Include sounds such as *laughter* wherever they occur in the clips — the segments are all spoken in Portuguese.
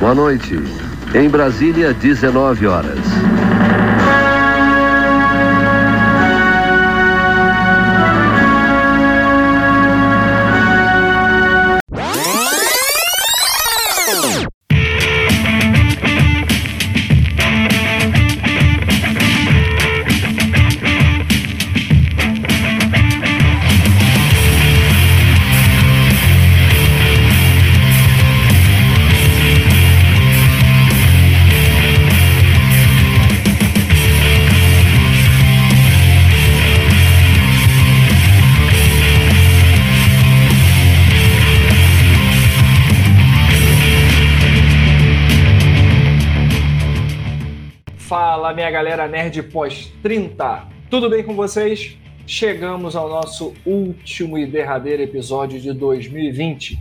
Boa noite. Em Brasília, 19 horas. Nerd pós 30. Tudo bem com vocês? Chegamos ao nosso último e derradeiro episódio de 2020,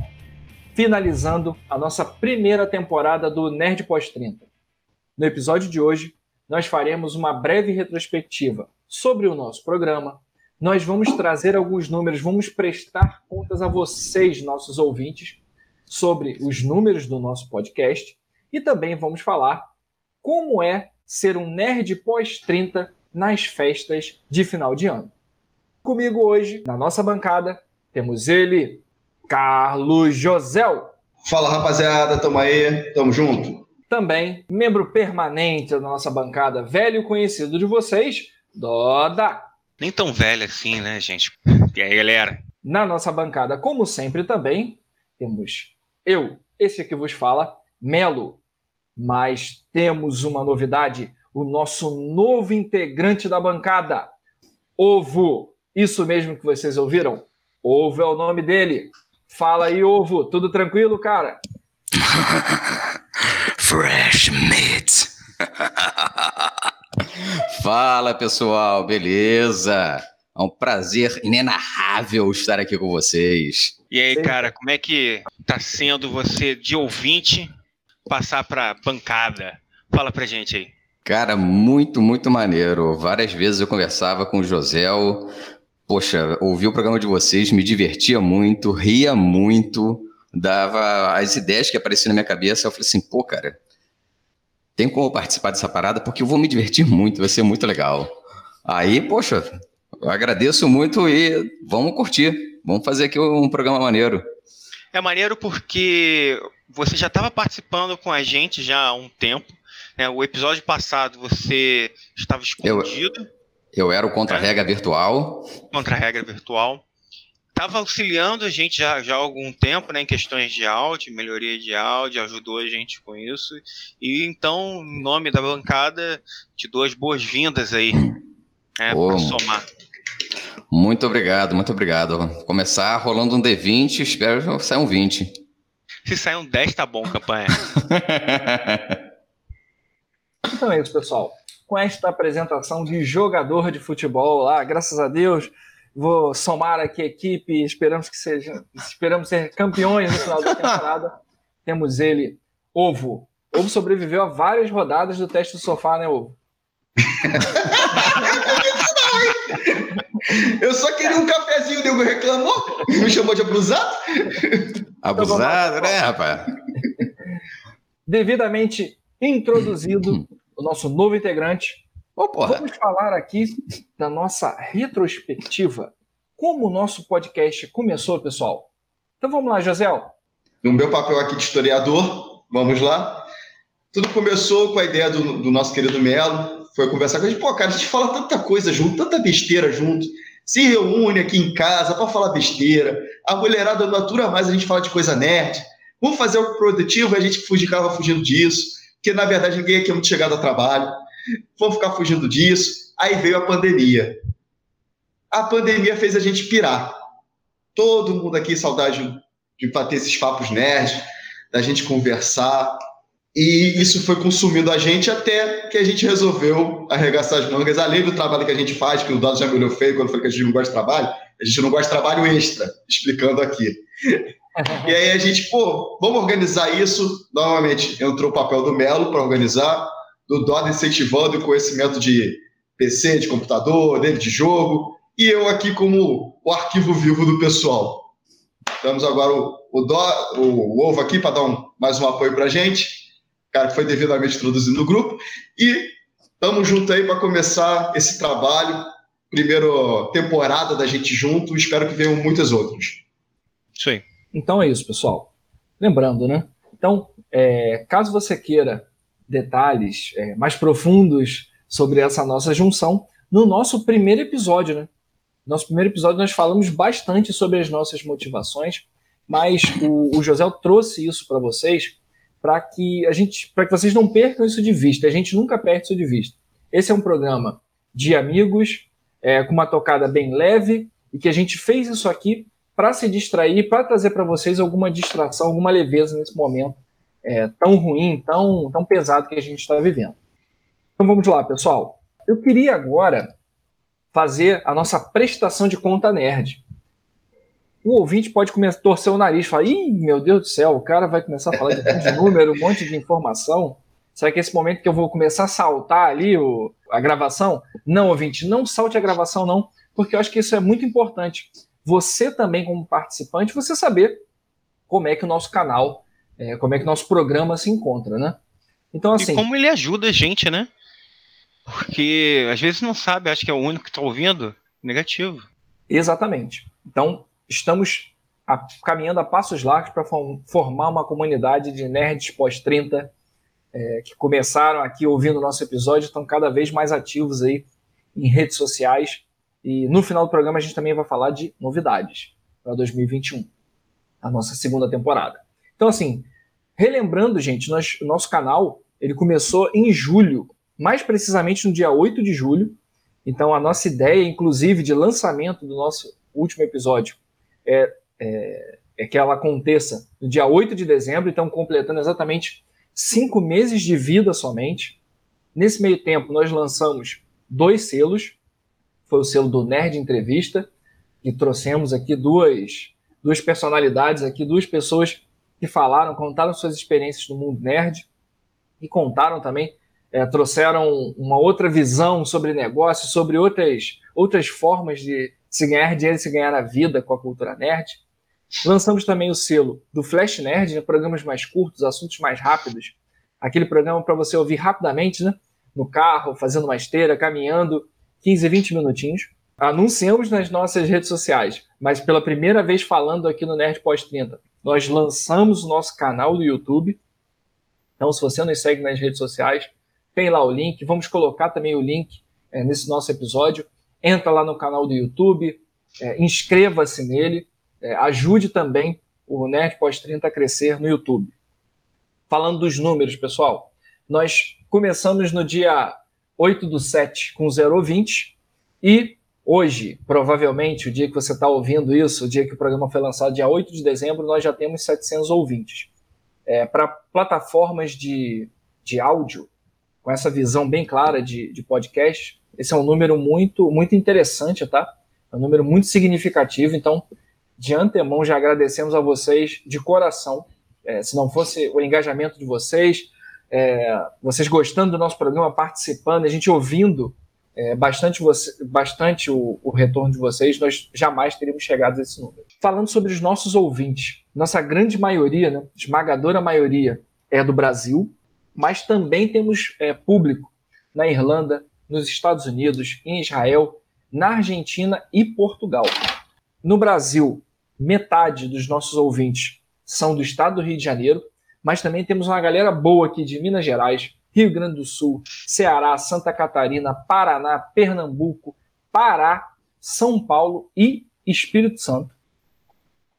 finalizando a nossa primeira temporada do Nerd pós 30. No episódio de hoje, nós faremos uma breve retrospectiva sobre o nosso programa. Nós vamos trazer alguns números, vamos prestar contas a vocês, nossos ouvintes, sobre os números do nosso podcast e também vamos falar como é ser um nerd pós-30 nas festas de final de ano. Comigo hoje, na nossa bancada, temos ele, Carlos Josel. Fala rapaziada, tamo aí, tamo junto. Também, membro permanente da nossa bancada, velho conhecido de vocês, Doda. Nem tão velho assim, né, gente? E aí, galera? Na nossa bancada, como sempre também, temos eu, esse que vos fala, Melo. Mas temos uma novidade: o nosso novo integrante da bancada, Ovo. Isso mesmo que vocês ouviram? Ovo é o nome dele. Fala aí, Ovo. Tudo tranquilo, cara? *laughs* Fresh meat. *laughs* Fala pessoal, beleza? É um prazer inenarrável estar aqui com vocês. E aí, cara, como é que tá sendo você de ouvinte passar pra bancada? Fala pra gente aí. Cara, muito, muito maneiro. Várias vezes eu conversava com o Josel. Poxa, ouvi o programa de vocês, me divertia muito, ria muito, dava as ideias que apareciam na minha cabeça. Eu falei assim, pô, cara, tem como participar dessa parada porque eu vou me divertir muito, vai ser muito legal. Aí, poxa, eu agradeço muito e vamos curtir. Vamos fazer aqui um programa maneiro. É maneiro porque você já estava participando com a gente já há um tempo. Né? O episódio passado você estava escondido. Eu, eu era o contra-regra é. virtual. Contra-regra virtual. Estava auxiliando a gente já, já há algum tempo né, em questões de áudio, melhoria de áudio, ajudou a gente com isso. E então, em nome da bancada, te dou as boas-vindas aí né, para somar. Muito obrigado, muito obrigado. Começar rolando um D20, espero saia um 20. Se sair um 10, tá bom, campanha. *laughs* então é isso, pessoal. Com esta apresentação de jogador de futebol lá, graças a Deus, vou somar aqui a equipe, esperamos que seja, esperamos ser campeões no final da *laughs* temporada. Temos ele, Ovo. Ovo sobreviveu a várias rodadas do teste do sofá, né, Ovo? *laughs* Eu só queria um cafezinho, o nego reclamou, me chamou de abusado. Abusado, né, rapaz? Devidamente introduzido o nosso novo integrante, oh, vamos falar aqui da nossa retrospectiva. Como o nosso podcast começou, pessoal? Então vamos lá, José. No meu papel aqui de historiador, vamos lá. Tudo começou com a ideia do, do nosso querido Melo, foi conversar com a gente, pô, cara, a gente fala tanta coisa junto, tanta besteira junto, se reúne aqui em casa para falar besteira, a mulherada não atura mais a gente fala de coisa nerd, vamos fazer algo produtivo, a gente ficava fugindo disso, porque na verdade ninguém aqui é muito chegado a trabalho, vamos ficar fugindo disso, aí veio a pandemia. A pandemia fez a gente pirar. Todo mundo aqui, saudade de bater esses papos nerds, da gente conversar, e isso foi consumindo a gente até que a gente resolveu arregaçar as mangas, além do trabalho que a gente faz, que o Dado já me olhou feio quando falou que a gente não gosta de trabalho, a gente não gosta de trabalho extra, explicando aqui. e aí a gente, pô, vamos organizar isso. Novamente, entrou o papel do Melo para organizar, do Dado incentivando o conhecimento de PC, de computador, dele de jogo, e eu aqui como o arquivo vivo do pessoal. Temos agora o, o, o Ovo aqui para dar um, mais um apoio para a gente. Cara que foi devidamente introduzido no grupo. E estamos juntos aí para começar esse trabalho. Primeira temporada da gente junto, espero que venham muitas outras. Isso aí. Então é isso, pessoal. Lembrando, né? Então, é, caso você queira detalhes é, mais profundos sobre essa nossa junção, no nosso primeiro episódio, né? Nosso primeiro episódio nós falamos bastante sobre as nossas motivações, mas o, o José trouxe isso para vocês para que a gente, para que vocês não percam isso de vista. A gente nunca perde isso de vista. Esse é um programa de amigos, é, com uma tocada bem leve e que a gente fez isso aqui para se distrair, para trazer para vocês alguma distração, alguma leveza nesse momento é, tão ruim, tão, tão pesado que a gente está vivendo. Então vamos lá, pessoal. Eu queria agora fazer a nossa prestação de conta nerd. O ouvinte pode começar a torcer o nariz e falar: ih, meu Deus do céu, o cara vai começar a falar de, de *laughs* número, um monte de informação. Será que é esse momento que eu vou começar a saltar ali o, a gravação? Não, ouvinte, não salte a gravação, não, porque eu acho que isso é muito importante. Você também, como participante, você saber como é que o nosso canal, é, como é que o nosso programa se encontra, né? Então, assim. E como ele ajuda a gente, né? Porque às vezes não sabe, acha que é o único que está ouvindo. Negativo. Exatamente. Então, estamos a, caminhando a passos largos para formar uma comunidade de nerds pós-30 é, que começaram aqui ouvindo o nosso episódio, estão cada vez mais ativos aí em redes sociais. E no final do programa a gente também vai falar de novidades para 2021, a nossa segunda temporada. Então, assim, relembrando, gente, nós, o nosso canal ele começou em julho mais precisamente no dia 8 de julho. Então, a nossa ideia, inclusive, de lançamento do nosso último episódio é, é, é que ela aconteça no dia 8 de dezembro, então completando exatamente cinco meses de vida somente. Nesse meio tempo, nós lançamos dois selos. Foi o selo do Nerd Entrevista, e trouxemos aqui duas, duas personalidades aqui, duas pessoas que falaram, contaram suas experiências no mundo nerd e contaram também é, trouxeram uma outra visão sobre negócio, sobre outras, outras formas de se ganhar dinheiro se ganhar a vida com a cultura nerd. Lançamos também o selo do Flash Nerd, né, programas mais curtos, assuntos mais rápidos. Aquele programa para você ouvir rapidamente, né, no carro, fazendo uma esteira, caminhando, 15, 20 minutinhos. Anunciamos nas nossas redes sociais, mas pela primeira vez falando aqui no Nerd Pós 30, nós lançamos o nosso canal do YouTube. Então, se você nos segue nas redes sociais, tem lá o link, vamos colocar também o link é, nesse nosso episódio. Entra lá no canal do YouTube, é, inscreva-se nele, é, ajude também o Nerd Pós 30 a crescer no YouTube. Falando dos números, pessoal, nós começamos no dia 8 do 7 com 0,20 e hoje, provavelmente, o dia que você está ouvindo isso, o dia que o programa foi lançado, dia 8 de dezembro, nós já temos 700 ouvintes. É, Para plataformas de, de áudio, com essa visão bem clara de, de podcast. Esse é um número muito, muito interessante, tá? É um número muito significativo. Então, de antemão, já agradecemos a vocês de coração. É, se não fosse o engajamento de vocês, é, vocês gostando do nosso programa, participando, a gente ouvindo é, bastante, você, bastante o, o, retorno de vocês, nós jamais teríamos chegado a esse número. Falando sobre os nossos ouvintes, nossa grande maioria, né, esmagadora maioria, é do Brasil, mas também temos é, público na Irlanda, nos Estados Unidos, em Israel, na Argentina e Portugal. No Brasil, metade dos nossos ouvintes são do estado do Rio de Janeiro, mas também temos uma galera boa aqui de Minas Gerais, Rio Grande do Sul, Ceará, Santa Catarina, Paraná, Pernambuco, Pará, São Paulo e Espírito Santo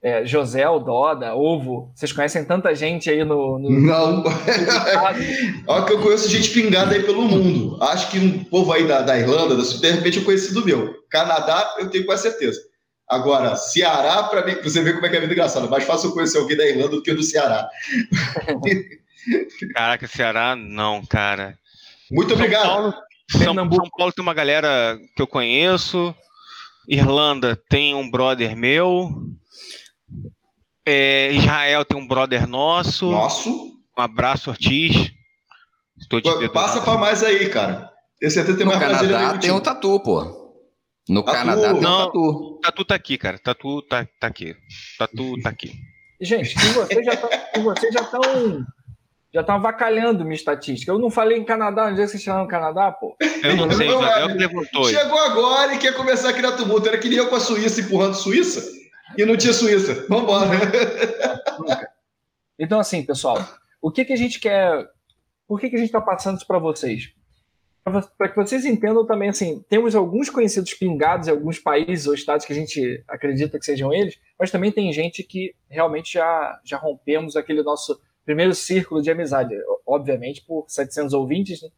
é, José, Doda, Ovo. Vocês conhecem tanta gente aí no. no não. *laughs* Olha que eu conheço gente pingada aí pelo mundo. Acho que um povo aí da, da Irlanda, de repente eu conheci do meu. Canadá, eu tenho quase certeza. Agora, Ceará, para mim, você vê como é que é a vida engraçada. Mais fácil eu conhecer alguém da Irlanda do que do Ceará. *laughs* Caraca, Ceará, não, cara. Muito obrigado. São Paulo, São Paulo tem uma galera que eu conheço. Irlanda tem um brother meu. É, Israel tem um brother nosso. Nosso. Um abraço, Ortiz. Estou te Passa para mais aí, cara. Esse até tem no Canadá tem um tatu, pô. No tatu. Canadá tem Não, um tatu. Tatu tá aqui, cara. Tatu tá, tá aqui. Tatu tá aqui. Gente, vocês já estão já estão avacalhando minha estatística. Eu não falei em Canadá, onde é que vocês no Canadá, pô? Eu não sei, Não, é. perguntou. Chegou agora e quer começar a criar tumulto. Era que nem eu com a Suíça empurrando Suíça e não tinha Suíça. Vambora. Então, assim, pessoal, o que, que a gente quer. Por que, que a gente está passando isso para vocês? Para que vocês entendam também, assim, temos alguns conhecidos pingados em alguns países ou estados que a gente acredita que sejam eles, mas também tem gente que realmente já, já rompemos aquele nosso primeiro círculo de amizade. Obviamente, por 700 ouvintes, né?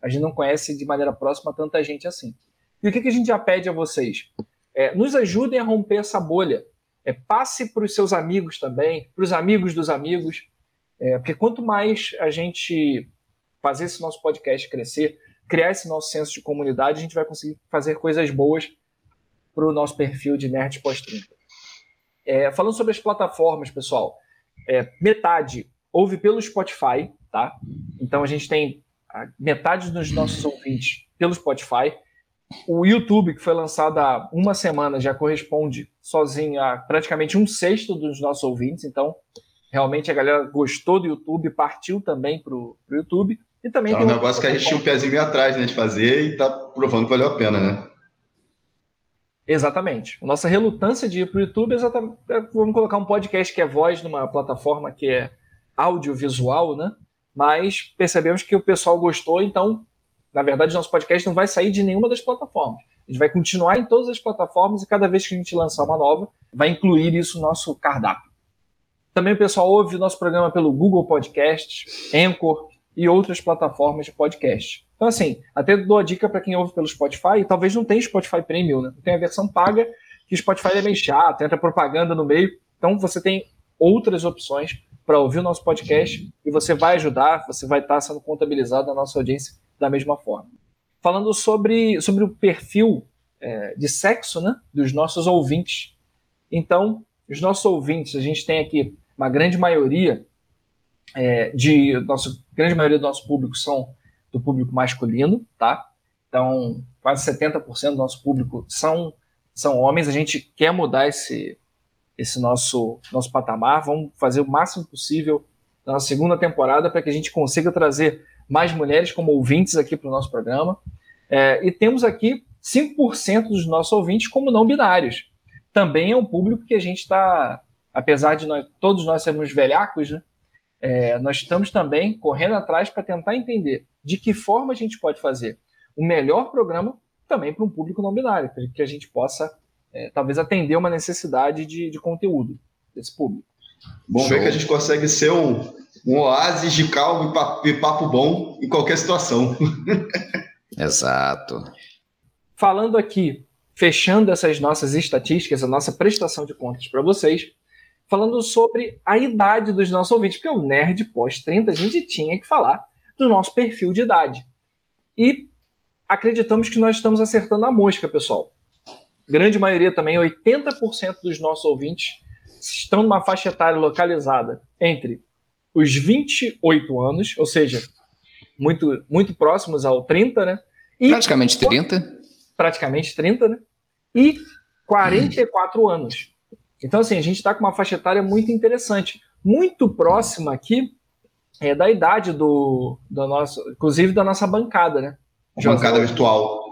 a gente não conhece de maneira próxima tanta gente assim. E o que, que a gente já pede a vocês? É, nos ajudem a romper essa bolha. É, passe para os seus amigos também, para os amigos dos amigos, é, porque quanto mais a gente fazer esse nosso podcast crescer, criar esse nosso senso de comunidade, a gente vai conseguir fazer coisas boas para o nosso perfil de Nerd Pós-30. É, falando sobre as plataformas, pessoal, é, metade ouve pelo Spotify, tá? Então a gente tem metade dos nossos ouvintes pelo Spotify. O YouTube, que foi lançado há uma semana, já corresponde sozinho a praticamente um sexto dos nossos ouvintes. Então, realmente a galera gostou do YouTube, partiu também para o YouTube. E também É um negócio que a gente tinha um pezinho atrás né, de fazer e tá provando que valeu a pena, né? Exatamente. Nossa relutância de ir para o YouTube é exatamente. é, Vamos colocar um podcast que é voz numa plataforma que é audiovisual, né? Mas percebemos que o pessoal gostou, então, na verdade, nosso podcast não vai sair de nenhuma das plataformas. A gente vai continuar em todas as plataformas e cada vez que a gente lançar uma nova, vai incluir isso no nosso cardápio. Também o pessoal ouve o nosso programa pelo Google Podcasts, Anchor e outras plataformas de podcast. Então, assim, até dou a dica para quem ouve pelo Spotify, talvez não tenha Spotify Premium, né? Tem a versão paga, que o Spotify é bem chato, entra propaganda no meio. Então, você tem outras opções para ouvir o nosso podcast e você vai ajudar, você vai estar sendo contabilizado na nossa audiência da mesma forma. Falando sobre, sobre o perfil é, de sexo né, dos nossos ouvintes. Então, os nossos ouvintes, a gente tem aqui uma grande maioria é, de nosso grande maioria do nosso público são do público masculino, tá? Então, quase 70% do nosso público são são homens. A gente quer mudar esse esse nosso nosso patamar. Vamos fazer o máximo possível na segunda temporada para que a gente consiga trazer mais mulheres como ouvintes aqui para o nosso programa. É, e temos aqui 5% dos nossos ouvintes como não binários. Também é um público que a gente está, apesar de nós, todos nós sermos velhacos, né? É, nós estamos também correndo atrás para tentar entender de que forma a gente pode fazer o melhor programa também para um público não binário, para que a gente possa é, talvez atender uma necessidade de, de conteúdo desse público. Bom Show. ver que a gente consegue ser um, um oásis de calmo papo, e papo bom em qualquer situação. *laughs* Exato. Falando aqui, fechando essas nossas estatísticas, a nossa prestação de contas para vocês, falando sobre a idade dos nossos ouvintes, porque o Nerd pós-30 a gente tinha que falar do nosso perfil de idade. E acreditamos que nós estamos acertando a mosca, pessoal. Grande maioria também, 80% dos nossos ouvintes estão numa faixa etária localizada entre os 28 anos, ou seja, muito, muito próximos ao 30, né? E Praticamente 30. praticamente 30, né? E 44 anos. Então, assim, a gente está com uma faixa etária muito interessante, muito próxima aqui é, da idade do, do nosso, inclusive da nossa bancada, né? Bancada virtual.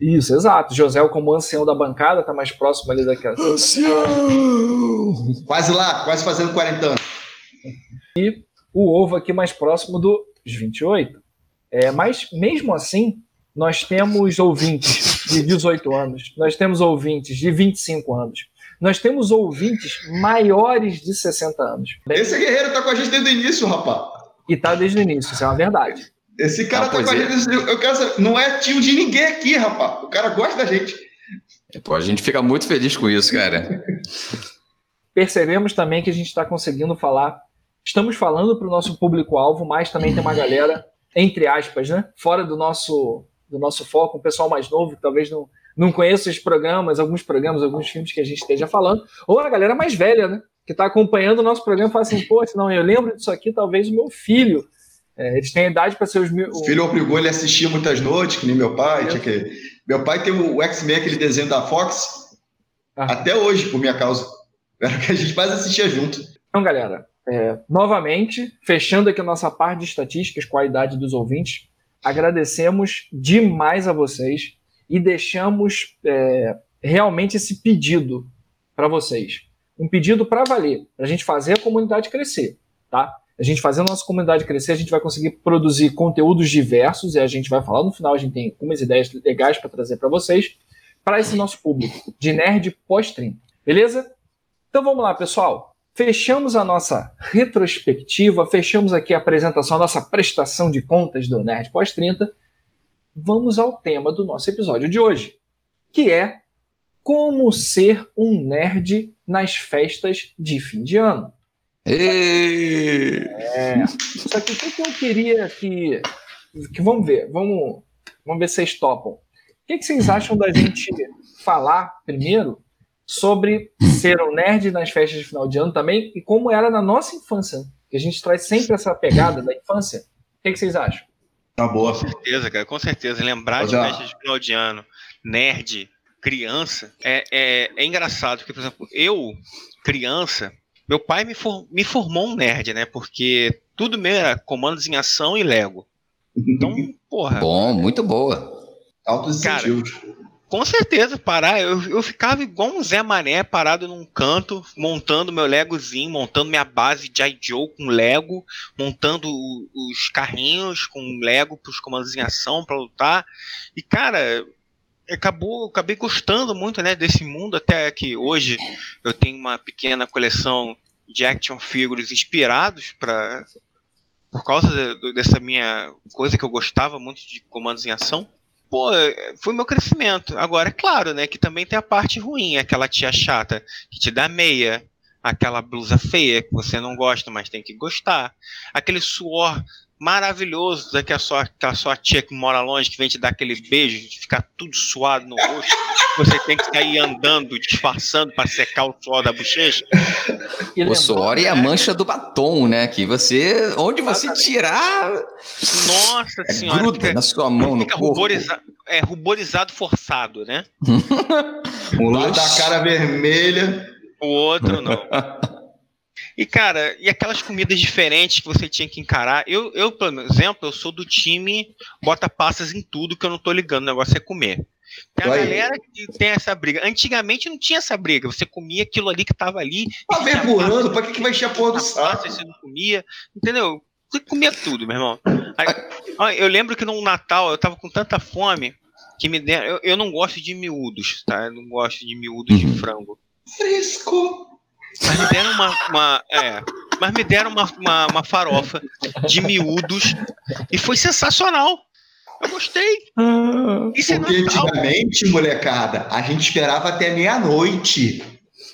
Isso, exato. José, como ancião da bancada, tá mais próximo ali daquela. Quase lá, quase fazendo 40 anos. O ovo aqui mais próximo dos 28. É, mas, mesmo assim, nós temos ouvintes de 18 anos, nós temos ouvintes de 25 anos, nós temos ouvintes maiores de 60 anos. Esse guerreiro tá com a gente desde o início, rapaz. E tá desde o início, isso é uma verdade. Esse cara Ah, tá com a é. gente desde o início. Eu quero saber, não é tio de ninguém aqui, rapaz. O cara gosta da gente. Pô, a gente fica muito feliz com isso, cara. Percebemos também que a gente está conseguindo falar, estamos falando para o nosso público-alvo, mas também tem uma galera, entre aspas, né, fora do nosso, do nosso foco, um pessoal mais novo, que talvez não, não conheça os programas, alguns programas, alguns filmes que a gente esteja falando, ou a galera mais velha, né, que está acompanhando o nosso programa e fala assim, poxa, não, eu lembro disso aqui, talvez o meu filho, é, eles têm idade para ser os mil... O filho obrigou ele a assistir muitas noites, que nem meu pai. Tinha que... Meu pai tem o X-Men, aquele desenho da Fox, Ah. até hoje, por minha causa. Era o que a gente mais assistia junto. Então, galera, é, novamente, fechando aqui a nossa parte de estatísticas, qualidade dos ouvintes, agradecemos demais a vocês e deixamos é, realmente esse pedido para vocês. Um pedido para valer, para a gente fazer a comunidade crescer, tá? A gente fazendo a nossa comunidade crescer, a gente vai conseguir produzir conteúdos diversos e a gente vai falar no final, a gente tem algumas ideias legais para trazer para vocês, para esse nosso público de nerd pós-30. Beleza? Então vamos lá, pessoal. Fechamos a nossa retrospectiva, fechamos aqui a apresentação, a nossa prestação de contas do Nerd Pós-30. Vamos ao tema do nosso episódio de hoje, que é como ser um nerd nas festas de fim de ano. É. Só que o que eu queria que, que vamos ver, vamos, vamos ver se vocês topam. O que, que vocês acham da gente falar primeiro sobre ser um nerd nas festas de final de ano também e como era na nossa infância? Que a gente traz sempre essa pegada da infância. O que, que vocês acham? Tá boa. Com certeza, cara, com certeza. Lembrar de festas de final de ano, nerd, criança, é, é, é engraçado, porque, por exemplo, eu, criança, meu pai me, for, me formou um nerd, né? Porque tudo meu era comandos em ação e Lego. Então, *laughs* porra. Bom, muito boa. Altos incentivos. Com certeza, parar. Eu, eu ficava igual um Zé Mané parado num canto, montando meu Legozinho, montando minha base de Joe com Lego, montando o, os carrinhos com Lego para os comandos em ação para lutar. E, cara, acabou, acabei gostando muito né, desse mundo, até que hoje eu tenho uma pequena coleção de action figures inspirados para por causa de, dessa minha coisa que eu gostava muito de comandos em ação. Pô, foi meu crescimento. Agora, é claro, né, que também tem a parte ruim, aquela tia chata que te dá meia, aquela blusa feia que você não gosta, mas tem que gostar, aquele suor maravilhoso daquela sua, aquela sua tia que mora longe, que vem te dar aquele beijo, de ficar tudo suado no rosto. Você tem que sair andando, disfarçando para secar o suor da bochecha. O suor e a mancha do batom, né? Que você, onde você tirar. Nossa é senhora. Gruda fica, na sua mão, no corpo. Ruboriza, é, ruborizado forçado, né? *laughs* um lado da cara vermelha. O outro não. *laughs* E, cara, e aquelas comidas diferentes que você tinha que encarar. Eu, eu, por exemplo, eu sou do time bota passas em tudo que eu não tô ligando, o negócio é comer. Tem a galera que tem essa briga. Antigamente não tinha essa briga. Você comia aquilo ali que tava ali. Tá vergonhando, pra que, que vai encher a porra do saco? Você não comia, entendeu? Você comia tudo, meu irmão. Aí, eu lembro que no Natal eu tava com tanta fome que me deram. Eu, eu não gosto de miúdos, tá? Eu não gosto de miúdos de frango. Fresco! Mas me deram uma. uma é, mas me deram uma, uma, uma, farofa de miúdos e foi sensacional. Eu gostei. Isso é Porque é antigamente, molecada, a gente esperava até meia-noite.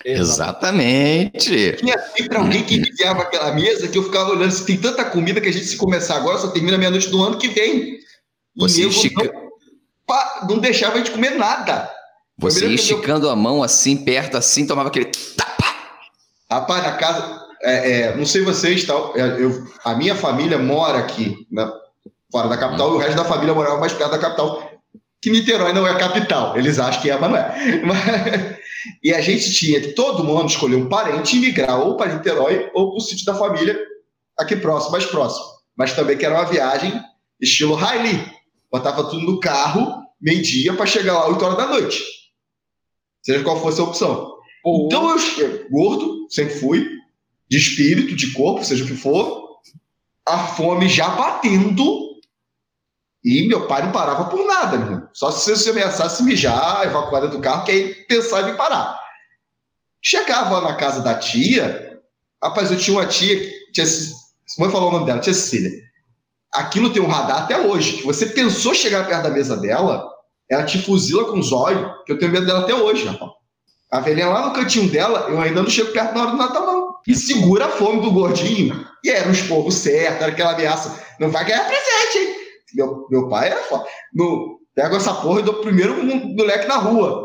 Exatamente. Tinha sempre alguém que enviava aquela mesa que eu ficava olhando. Se tem tanta comida que a gente, se começar agora, só termina meia-noite do ano que vem. Você estica... não, não deixava a gente comer nada. Você esticando eu... a mão assim, perto assim, tomava aquele. Rapaz, na casa, é, é, não sei vocês, tal, é, eu, a minha família mora aqui, né, fora da capital, e o resto da família morava mais perto da capital. Que Niterói não é capital, eles acham que é, mas não é. *laughs* Mas, e a gente tinha que todo mundo escolher um parente e migrar ou para Niterói ou para o sítio da família aqui próximo, mais próximo. Mas também que era uma viagem estilo Riley. Botava tudo no carro, meio-dia, para chegar lá 8 horas da noite. Seja qual fosse a opção. Então eu gordo, sempre fui, de espírito, de corpo, seja o que for, a fome já batendo. E meu pai não parava por nada, meu. Só se você ameaçasse mijar, evacuar do carro, que aí pensava em parar. Chegava na casa da tia, rapaz, eu tinha uma tia, tia vou falar o nome dela, tia Cecília. Aquilo tem um radar até hoje, que você pensou chegar perto da mesa dela, ela te fuzila com os olhos, que eu tenho medo dela até hoje, rapaz. A velhinha lá no cantinho dela, eu ainda não chego perto na hora do Natal, não. E segura a fome do gordinho. E era um esporro certo, era aquela ameaça. Não vai ganhar presente, hein? Meu, meu pai era foda. No, pego essa porra e dou primeiro um moleque na rua.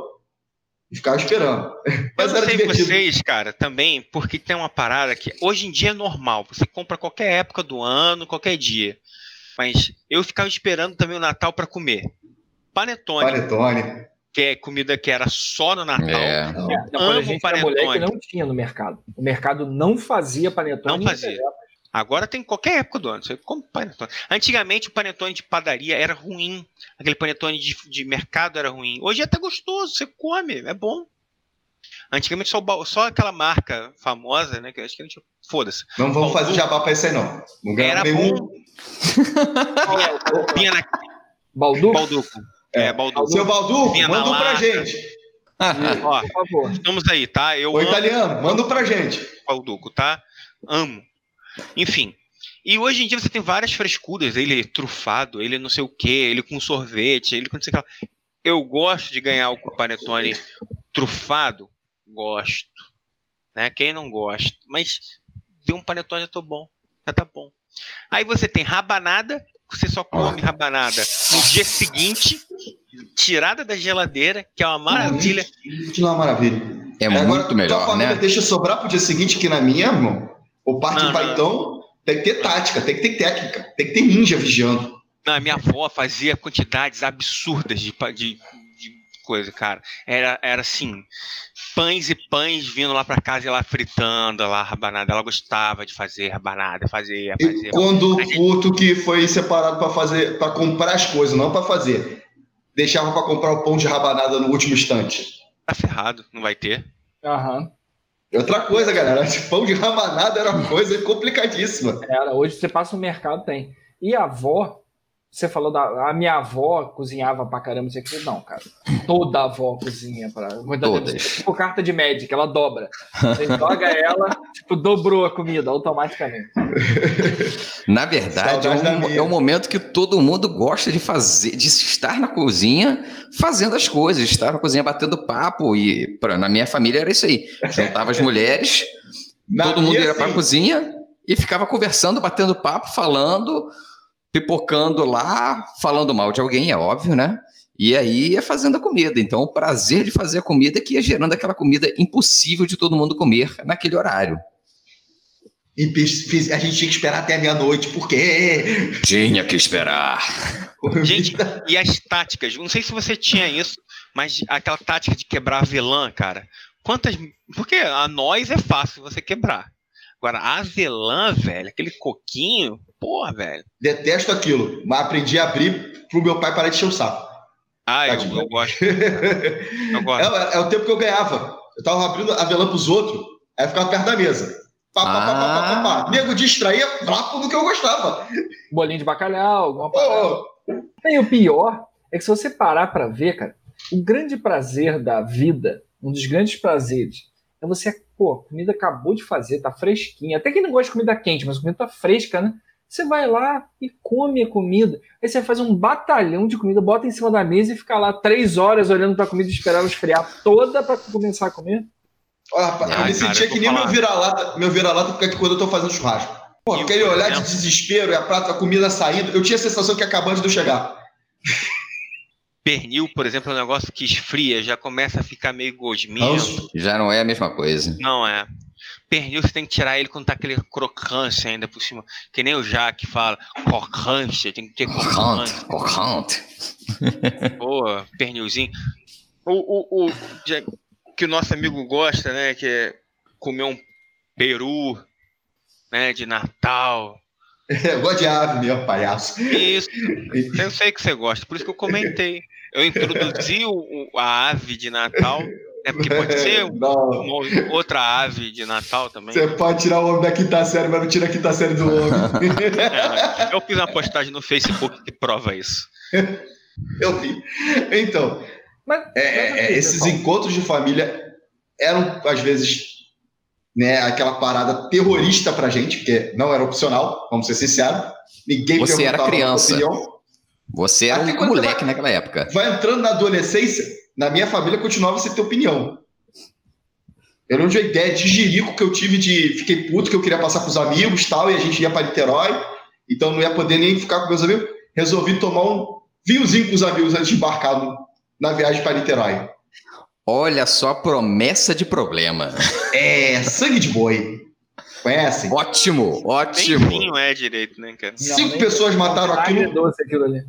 E ficava esperando. *laughs* Mas eu sei divertido. vocês, cara, também, porque tem uma parada que hoje em dia é normal. Você compra qualquer época do ano, qualquer dia. Mas eu ficava esperando também o Natal para comer. Panetone. Panetone. Que é comida que era só no Natal. É. Não, a amo gente era moleque, panetone. não tinha no mercado. O mercado não fazia panetone. Não fazia. Agora tem qualquer época do ano. Você come panetone. Antigamente o panetone de padaria era ruim. Aquele panetone de, de mercado era ruim. Hoje é até gostoso, você come, é bom. Antigamente só, só aquela marca famosa, né? Que eu acho que a gente. Foda-se. Não vamos fazer o- jabá pra isso aí, não. Não ganha Era nenhum. bom. *laughs* Vinha na Baldu, Balduco. É, Balduco. Seu Balduco, manda um pra gente. *laughs* Ó, por favor. estamos aí, tá? Eu amo italiano, manda um pra gente. Balduco, tá? Amo. Enfim. E hoje em dia você tem várias frescuras. Ele trufado, ele não sei o que, ele com sorvete, ele com não sei o que. Eu gosto de ganhar o panetone trufado. Gosto. Né? Quem não gosta? Mas deu um panetone, eu tô bom. Já tá bom. Aí você tem rabanada, você só come rabanada no dia seguinte, tirada da geladeira, que é uma maravilha. Que não é uma maravilha. É Agora, muito tua melhor, família né? deixa sobrar pro dia seguinte, que na minha, irmão, o parte Não, não. paitão tem que ter tática, tem que ter técnica, tem que ter ninja vigiando. Não, a minha avó fazia quantidades absurdas de, de, de coisa, cara. Era, era assim, pães e pães vindo lá pra casa e lá fritando, lá rabanada. Ela gostava de fazer rabanada, fazia, E quando o gente- puto que foi separado pra fazer, para comprar as coisas, não pra fazer, deixava pra comprar o pão de rabanada no último instante. Tá ferrado, não vai ter. Aham. E Outra coisa, galera, esse *laughs* pão de rabanada era uma coisa complicadíssima. Era, hoje você passa no mercado, tem. E a avó, você falou da. A minha avó cozinhava pra caramba, você aqui. Não, cara. Toda avó cozinha pra. Todas. Tipo carta de médica, ela dobra. Você joga ela, tipo, dobrou a comida automaticamente. Na verdade, é um, é um momento que todo mundo gosta de fazer, de estar na cozinha fazendo as coisas, estar na cozinha batendo papo. E pra, na minha família era isso aí. Juntava as mulheres, Na todo mundo ia pra assim, cozinha e ficava conversando, batendo papo, falando, pipocando lá, falando mal de alguém, é óbvio, né? E aí ia fazendo a comida. Então, o prazer de fazer a comida é que ia gerando aquela comida impossível de todo mundo comer naquele horário. e a gente tinha que esperar até a meia-noite, porque. Tinha que esperar. *laughs* Gente, e as táticas? Não sei se você tinha isso, mas aquela tática de quebrar avelã, cara. Quantas. Porque a nós é fácil você quebrar. Agora, a avelã, velho, aquele coquinho, porra, velho. Detesto aquilo, mas aprendi a abrir pro meu pai parar de encher o saco. Ah, eu, eu gosto. *laughs* Eu gosto. É, é o tempo que eu ganhava. Eu tava abrindo a velã pros outros, aí eu ficava perto da mesa. Pá, pá, pá, pá, pá, pá, Ah. pá. Nego distraía, vapo do que eu gostava. Bolinho de bacalhau, alguma parada. ô, E o pior é que se você parar pra ver, cara, o grande prazer da vida, um dos grandes prazeres, é você, pô, a comida acabou de fazer, tá fresquinha. Até quem não gosta de comida quente, mas a comida tá fresca, né? Você vai lá e come a comida. Aí você faz um batalhão de comida, bota em cima da mesa e fica lá três horas olhando pra comida e esperar ela esfriar toda pra começar a comer. ó, rapaz, eu Ai, me cara, sentia eu que nem meu falar. vira-lata, meu vira-lata aqui quando eu tô fazendo churrasco. Pô, E o aquele olhar de desespero e a prata, a comida saindo, eu tinha a sensação que acabou antes de eu chegar. Pernil, por exemplo, é um negócio que esfria, já começa a ficar meio gosminho. Já não é a mesma coisa. Não é. Pernil você tem que tirar ele quando tá aquele crocância ainda por cima. Que nem o Jaque fala, crocância, tem que ter crocância. Cocante, cocante. Pô, *laughs* pernilzinho. O, o, o que o nosso amigo gosta, né? Que é comer um peru, né? De Natal. *laughs* Eu gosto de ave mesmo, palhaço. Isso. Eu sei que você gosta, por isso que eu comentei. Eu introduzi o, o- a ave de Natal. É porque pode ser *laughs* uma outra ave de Natal também. Você pode tirar o homem da quinta série, mas não tira a quinta série do homem. É, eu fiz uma postagem no Facebook que prova isso. *laughs* eu vi. Então, Mas, é, mas é, esses encontros de família eram, às vezes, né, aquela parada terrorista pra gente, porque não era opcional, vamos ser sinceros. Ninguém Você era criança. Você era Até um moleque você naquela época. Vai entrando na adolescência, na minha família continuava sem ter opinião. Eu não tinha ideia de jirico que eu tive de. Fiquei puto que eu queria passar com os amigos tal, e a gente ia para Niterói, então não ia poder nem ficar com meus amigos. Resolvi tomar um vinhozinho com os amigos antes de embarcar no- na viagem para Niterói. Olha só a promessa de problema. É, sangue de boi. Conhecem? Ótimo, Nem ótimo. vinho é direito, né, cara? Cinco nem- pessoas mataram aquilo doce aquilo ali.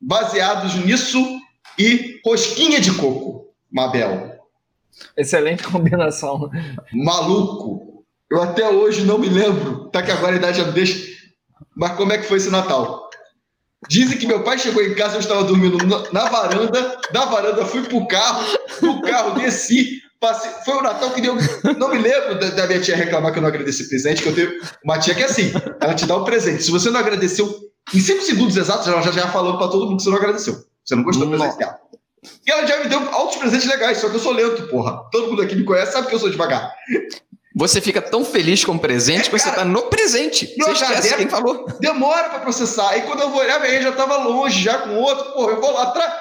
baseados nisso e rosquinha de coco, Mabel. Excelente combinação. Maluco. Eu até hoje não me lembro. Tá que agora a idade já me deixa. Mas como é que foi esse Natal? Dizem que meu pai chegou em casa, eu estava dormindo na varanda, da varanda fui pro carro, do carro desci, passei, foi o Natal que deu. Não me lembro da, da, minha tia reclamar que eu não agradeci presente, que eu tenho uma tia que é assim, ela te dá o um presente. Se você não agradeceu, em cinco segundos exatos, ela já já falou para todo mundo que você não agradeceu. Você não gostou do presente dela. E ela já me deu altos presentes legais, só que eu sou lento, porra. Todo mundo aqui me conhece, sabe que eu sou devagar. Você fica tão feliz com o presente é, que você está no presente. Você esquece quem falou. Demora para processar. Aí quando eu vou olhar, já estava longe, já com outro. Porra, eu vou lá atrás.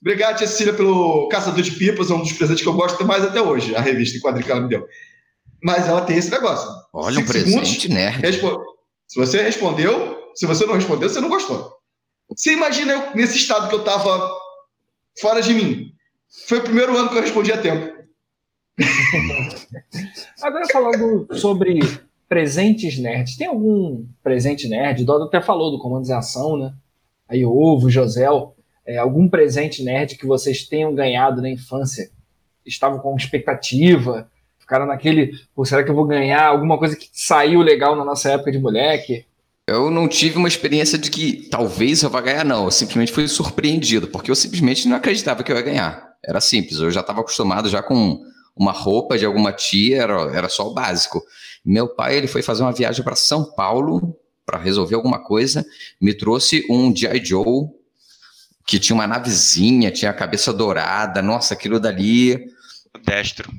Obrigado, tia Cecília, pelo Caçador de Pipas. É um dos presentes que eu gosto mais até hoje. A revista em quadrinho que ela me deu. Mas ela tem esse negócio. Olha, um presente nerd. Respo... Se você respondeu, se você não respondeu, você não gostou. Você imagina eu, nesse estado que eu estava fora de mim. Foi o primeiro ano que eu respondi a tempo. *laughs* Agora falando sobre presentes nerds, tem algum presente nerd? Dodo até falou do Comandos em Ação, né? Aí Ovo, Josel, é, algum presente nerd que vocês tenham ganhado na infância? Estavam com expectativa? Ficaram naquele, será que eu vou ganhar alguma coisa que saiu legal na nossa época de moleque? Eu não tive uma experiência de que talvez eu vá ganhar, não. Eu simplesmente fui surpreendido, porque eu simplesmente não acreditava que eu ia ganhar. Era simples, eu já estava acostumado já com uma roupa de alguma tia, era, era só o básico. Meu pai ele foi fazer uma viagem para São Paulo para resolver alguma coisa, me trouxe um G.I. Joe que tinha uma navezinha, tinha a cabeça dourada, nossa, aquilo dali. Destro.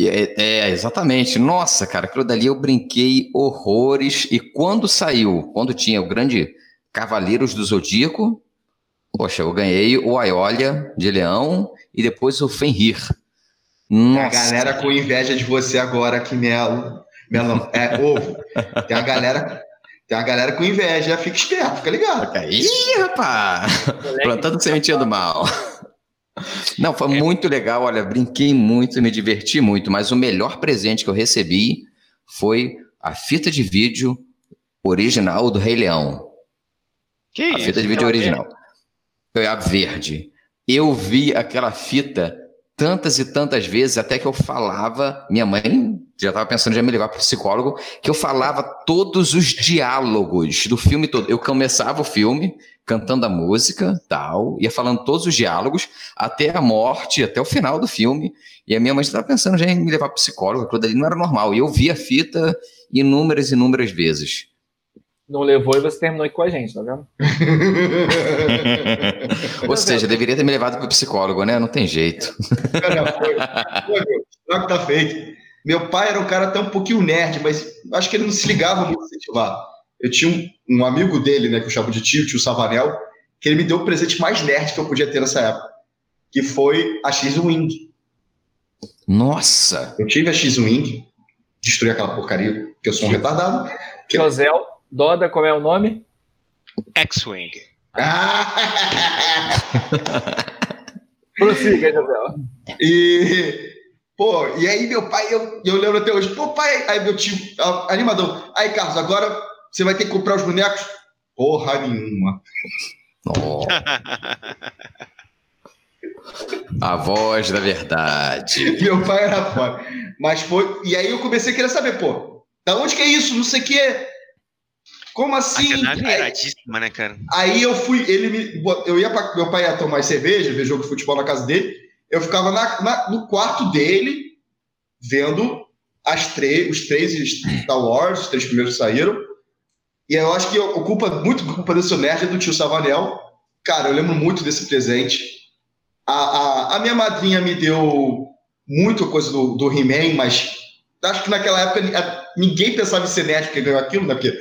É, é, exatamente. Nossa, cara, aquilo dali eu brinquei horrores. E quando saiu, quando tinha o grande Cavaleiros do Zodíaco, poxa, eu ganhei o Aiolia de Leão e depois o Fenrir. Nossa. A galera com inveja de você agora aqui, Melo. Melão, é ovo. Tem a galera. Tem a galera com inveja, fica esperto, fica ligado. Ih, rapaz! Plantando sementinha do mal. Não, foi é. muito legal, olha, brinquei muito, me diverti muito, mas o melhor presente que eu recebi foi a fita de vídeo original do Rei Leão. Que a isso? fita de vídeo original. Foi a verde. Eu vi aquela fita tantas e tantas vezes, até que eu falava, minha mãe já estava pensando em me levar para psicólogo, que eu falava todos os diálogos do filme todo. Eu começava o filme cantando a música, tal, ia falando todos os diálogos, até a morte, até o final do filme. E a minha mãe estava pensando já em me levar para psicólogo, aquilo dali não era normal. E eu vi a fita inúmeras e inúmeras vezes não levou e você terminou aqui com a gente, tá vendo? *laughs* Ou seja, deveria ter me levado para o psicólogo, né? Não tem jeito. Não. Foi, que tá feito. Meu pai era um cara até um pouquinho nerd, mas acho que ele não se ligava muito incentivar. Eu tinha um, um, amigo dele, né, que eu chamo de tio, tio Savanel, que ele me deu o presente mais nerd que eu podia ter nessa época, que foi a X-Wing. Nossa! Eu tive a X-Wing, destruí aquela porcaria, porque eu sou um retardado. Josel, Doda, qual é o nome? X-Wing. *laughs* Prossiga, José. E, pô, e aí meu pai, eu, eu lembro até hoje, pô, pai, aí meu tio, animador, aí Carlos, agora você vai ter que comprar os bonecos? Porra nenhuma. Oh. A voz da verdade. *laughs* Meu pai era foda. Mas foi. E aí eu comecei a querer saber, pô, da onde que é isso? Não sei o que. Como assim? A é né, cara? Aí eu fui, ele me. Eu ia pra, meu pai ia tomar cerveja, ver jogo de futebol na casa dele. Eu ficava na, na, no quarto dele, vendo as os três Star Wars, os três primeiros saíram. E eu acho que o culpa, muito culpa desse nerd é do tio Savanel. Cara, eu lembro muito desse presente. A, a, a minha madrinha me deu muita coisa do, do He-Man, mas acho que naquela época ninguém pensava em ser nerd porque ganhou aquilo, né? Porque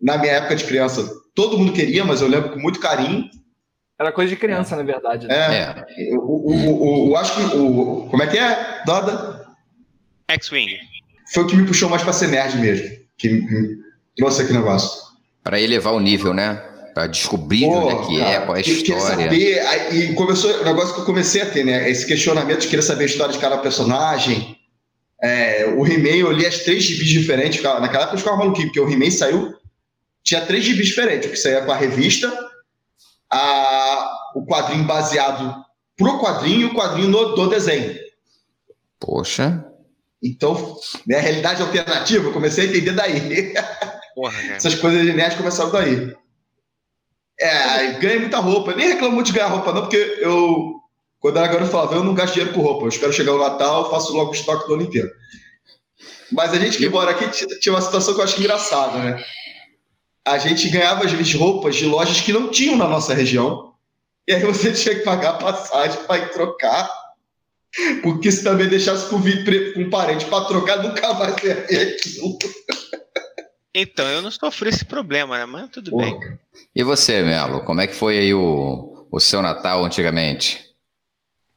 na minha época de criança, todo mundo queria, mas eu lembro com muito carinho. Era coisa de criança, é. na verdade. Né? É. é. O, o, o, acho que o. Como é que é, Doda? X-Wing. Foi o que me puxou mais para ser nerd mesmo. Que me trouxe aquele negócio. Para elevar o nível, né? Para descobrir Pô, onde é que é, cara, é, qual é a história. Saber, e começou o negócio que eu comecei a ter, né? Esse questionamento de querer saber a história de cada personagem. É, o He-Man, eu li as três gibis diferentes. Naquela época eu ficava maluquinho, porque o He-Man saiu tinha três gibis diferentes, o que saía com a revista, a, o quadrinho baseado pro quadrinho e o quadrinho no, do desenho. Poxa. Então, né, a realidade alternativa, eu comecei a entender daí. *laughs* Porra. Essas coisas de nerd começaram daí. É, ganhei muita roupa. Nem reclamo muito de ganhar roupa, não, porque eu, quando era garoto, eu falava, eu não gasto dinheiro com roupa. Eu espero chegar o Natal, faço logo o estoque do ano inteiro. Mas a gente que mora aqui tinha uma situação que eu acho engraçada, né? A gente ganhava, às vezes, roupas de lojas que não tinham na nossa região. E aí você *laughs* tinha que pagar a passagem para ir trocar. Porque se também deixasse com um parente para trocar, nunca mais ia ver aquilo. Então, eu não sofri esse problema, né? Mas tudo bem. E você, Melo, como é que foi aí o, o seu Natal antigamente?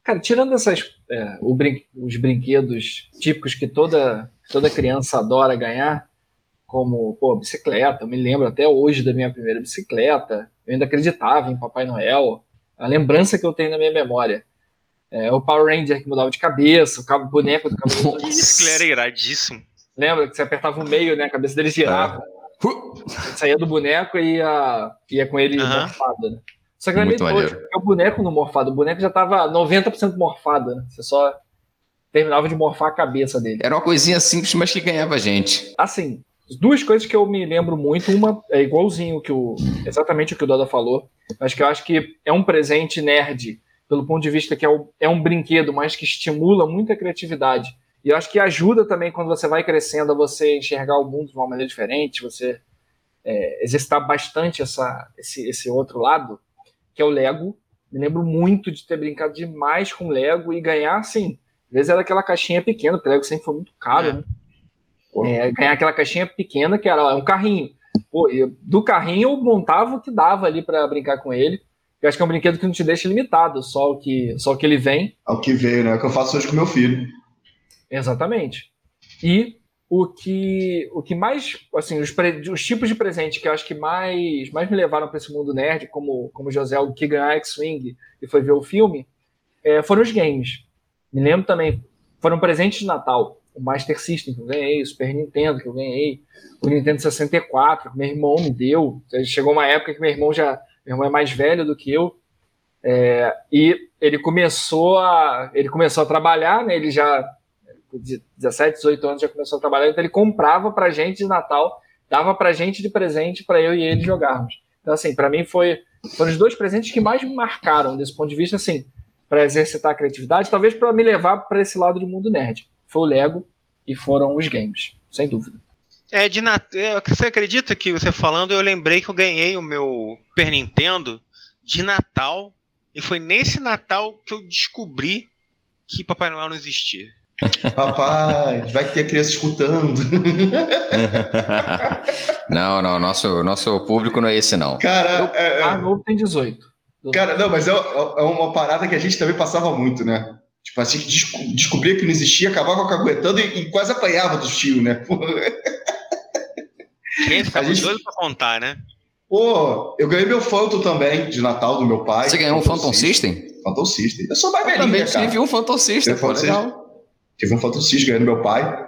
Cara, tirando essas, é, o brin- os brinquedos típicos que toda, toda criança adora ganhar, como pô, bicicleta, eu me lembro até hoje da minha primeira bicicleta, eu ainda acreditava em Papai Noel, a lembrança que eu tenho na minha memória. É, o Power Ranger que mudava de cabeça, o cabo boneco do cabelo. Que Isso era iradíssimo. Lembra que você apertava o meio, né? A cabeça dele girava. Uh, Saía do boneco e ia, ia com ele Aham. morfado, né? Só que era meio porque o boneco não morfado, o boneco já tava 90% morfado, né? Você só terminava de morfar a cabeça dele. Era uma coisinha simples, mas que ganhava gente. Assim, duas coisas que eu me lembro muito, uma é igualzinho que o exatamente o que o Doda falou, mas que eu acho que é um presente nerd, pelo ponto de vista que é, o- é um brinquedo, mas que estimula muito a criatividade. E eu acho que ajuda também quando você vai crescendo a você enxergar o mundo de uma maneira diferente, você é, exercitar bastante essa, esse, esse outro lado, que é o Lego. Me lembro muito de ter brincado demais com Lego e ganhar, assim, às vezes era aquela caixinha pequena, porque Lego sempre foi muito caro, É. né? É, ganhar aquela caixinha pequena que era um carrinho. Pô, e do carrinho eu montava o que dava ali para brincar com ele. Eu acho que é um brinquedo que não te deixa limitado, só o que, só o que ele vem. Ao que veio, né? É o que eu faço hoje com meu filho. Exatamente. E o que, o que mais, assim, os, pre- os tipos de presente que eu acho que mais, mais me levaram para esse mundo nerd, como, como José, o que ganhou X-Wing e foi ver o filme, é, foram os games. Me lembro também, foram presentes de Natal. O Master System que eu ganhei, o Super Nintendo que eu ganhei, o Nintendo 64 que meu irmão me deu. Chegou uma época que meu irmão já meu irmão é mais velho do que eu. É, e ele começou a ele começou a trabalhar, né? Ele já com 17, 18 anos já começou a trabalhar, então ele comprava pra gente de Natal, dava pra gente de presente para eu e ele jogarmos. Então assim, para mim foi foram os dois presentes que mais me marcaram desse ponto de vista assim, para exercitar a criatividade, talvez para me levar para esse lado do mundo nerd. Foi o Lego e foram os games, sem dúvida. É, de Natal. Você acredita que você falando, eu lembrei que eu ganhei o meu Super Nintendo de Natal. E foi nesse Natal que eu descobri que Papai Noel não existia. *laughs* Rapaz, vai ter criança escutando. *laughs* não, não, nosso, nosso público não é esse, não. Cara, é, é- Ah, novo tem 18. cara, não, mas é, é uma parada que a gente também passava muito, né? Tipo, a gente desco- descobria que não existia, acabava caguetando e, e quase apanhava dos tios, né? *laughs* Quem ficava A gente- doido pra contar, né? Pô, eu ganhei meu Phantom também, de Natal, do meu pai. Você ganhou um Phantom System? Phantom System. Eu sou mais velhinho, também né, cara? tive um Phantom System, Teve pô, Phantom legal. Tive um Phantom System ganhando meu pai.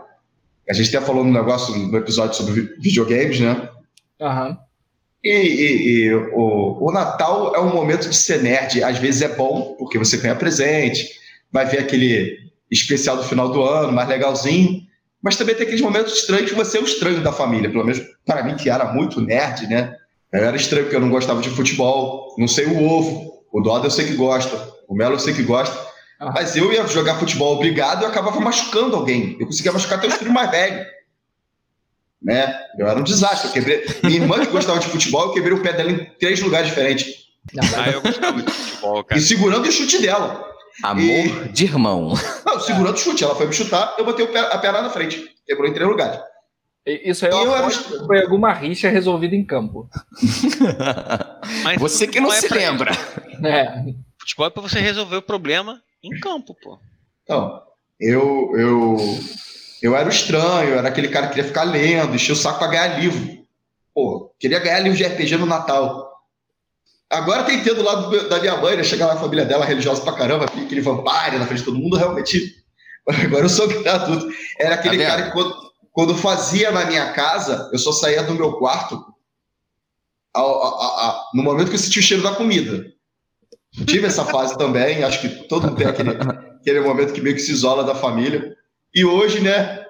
A gente até falou no negócio, no episódio sobre vi- videogames, né? Aham. E, e- e o, o Natal é um momento de ser nerd. Às vezes é bom, porque você ganha presente, vai ver aquele especial do final do ano, mais legalzinho. Mas também tem aqueles momentos estranhos que você é o estranho da família. Pelo menos para mim, que era muito nerd, né? Eu era estranho porque eu não gostava de futebol, não sei o ovo. O Doda eu sei que gosta, o Melo eu sei que gosta. Mas eu ia jogar futebol obrigado e eu acabava machucando alguém. Eu conseguia machucar até os filhos mais velhos. Né? Eu era um desastre. Eu quebrei... Minha irmã que gostava de futebol, eu quebrei o pé dela em três lugares diferentes. Ah, eu gostava de futebol, cara. E segurando o chute dela. Amor de irmão. Não, segurando o chute. Ela foi me chutar, eu botei o pé- a perna na frente. Quebrou em três lugares. Isso aí E eu foi alguma rixa resolvida em campo. Mas *laughs* Você que não é se pra- lembra. É, Futebol é pra você resolver o problema em campo, pô. Então, eu, eu, eu era o estranho, eu era aquele cara que queria ficar lendo, encher o saco pra ganhar livro. Pô, queria ganhar livro de RPG no Natal. Agora tem que ter do lado do meu- da minha mãe, né? Chegar lá a família dela, religiosa pra caramba, aquele vampire na frente de todo mundo, realmente. *laughs* Agora eu sou que adulto. Era aquele Tá vendo? cara que quando, quando fazia na minha casa, eu só saía do meu quarto a, a, a, no momento que eu senti o cheiro da comida. Tive essa fase também, acho que todo mundo tem aquele, aquele momento que meio que se isola da família. E hoje, né,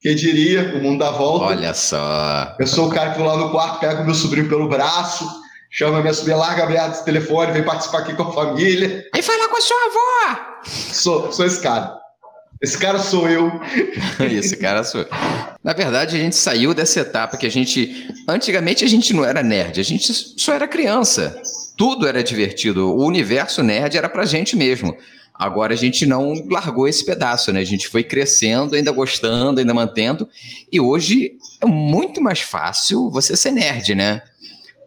quem diria, o mundo dá volta. Olha só. Eu sou o cara que vou lá no quarto, pego meu sobrinho pelo braço, chama minha sobrinha, larga a o telefone, vem participar aqui com a família. Vem falar com a sua avó! Sou, sou esse cara. Esse cara sou eu. *laughs* esse cara sou eu. Na verdade, a gente saiu dessa etapa que a gente. Antigamente a gente não era nerd, a gente só era criança. Tudo era divertido. O universo nerd era pra gente mesmo. Agora a gente não largou esse pedaço, né? A gente foi crescendo, ainda gostando, ainda mantendo. E hoje é muito mais fácil você ser nerd, né?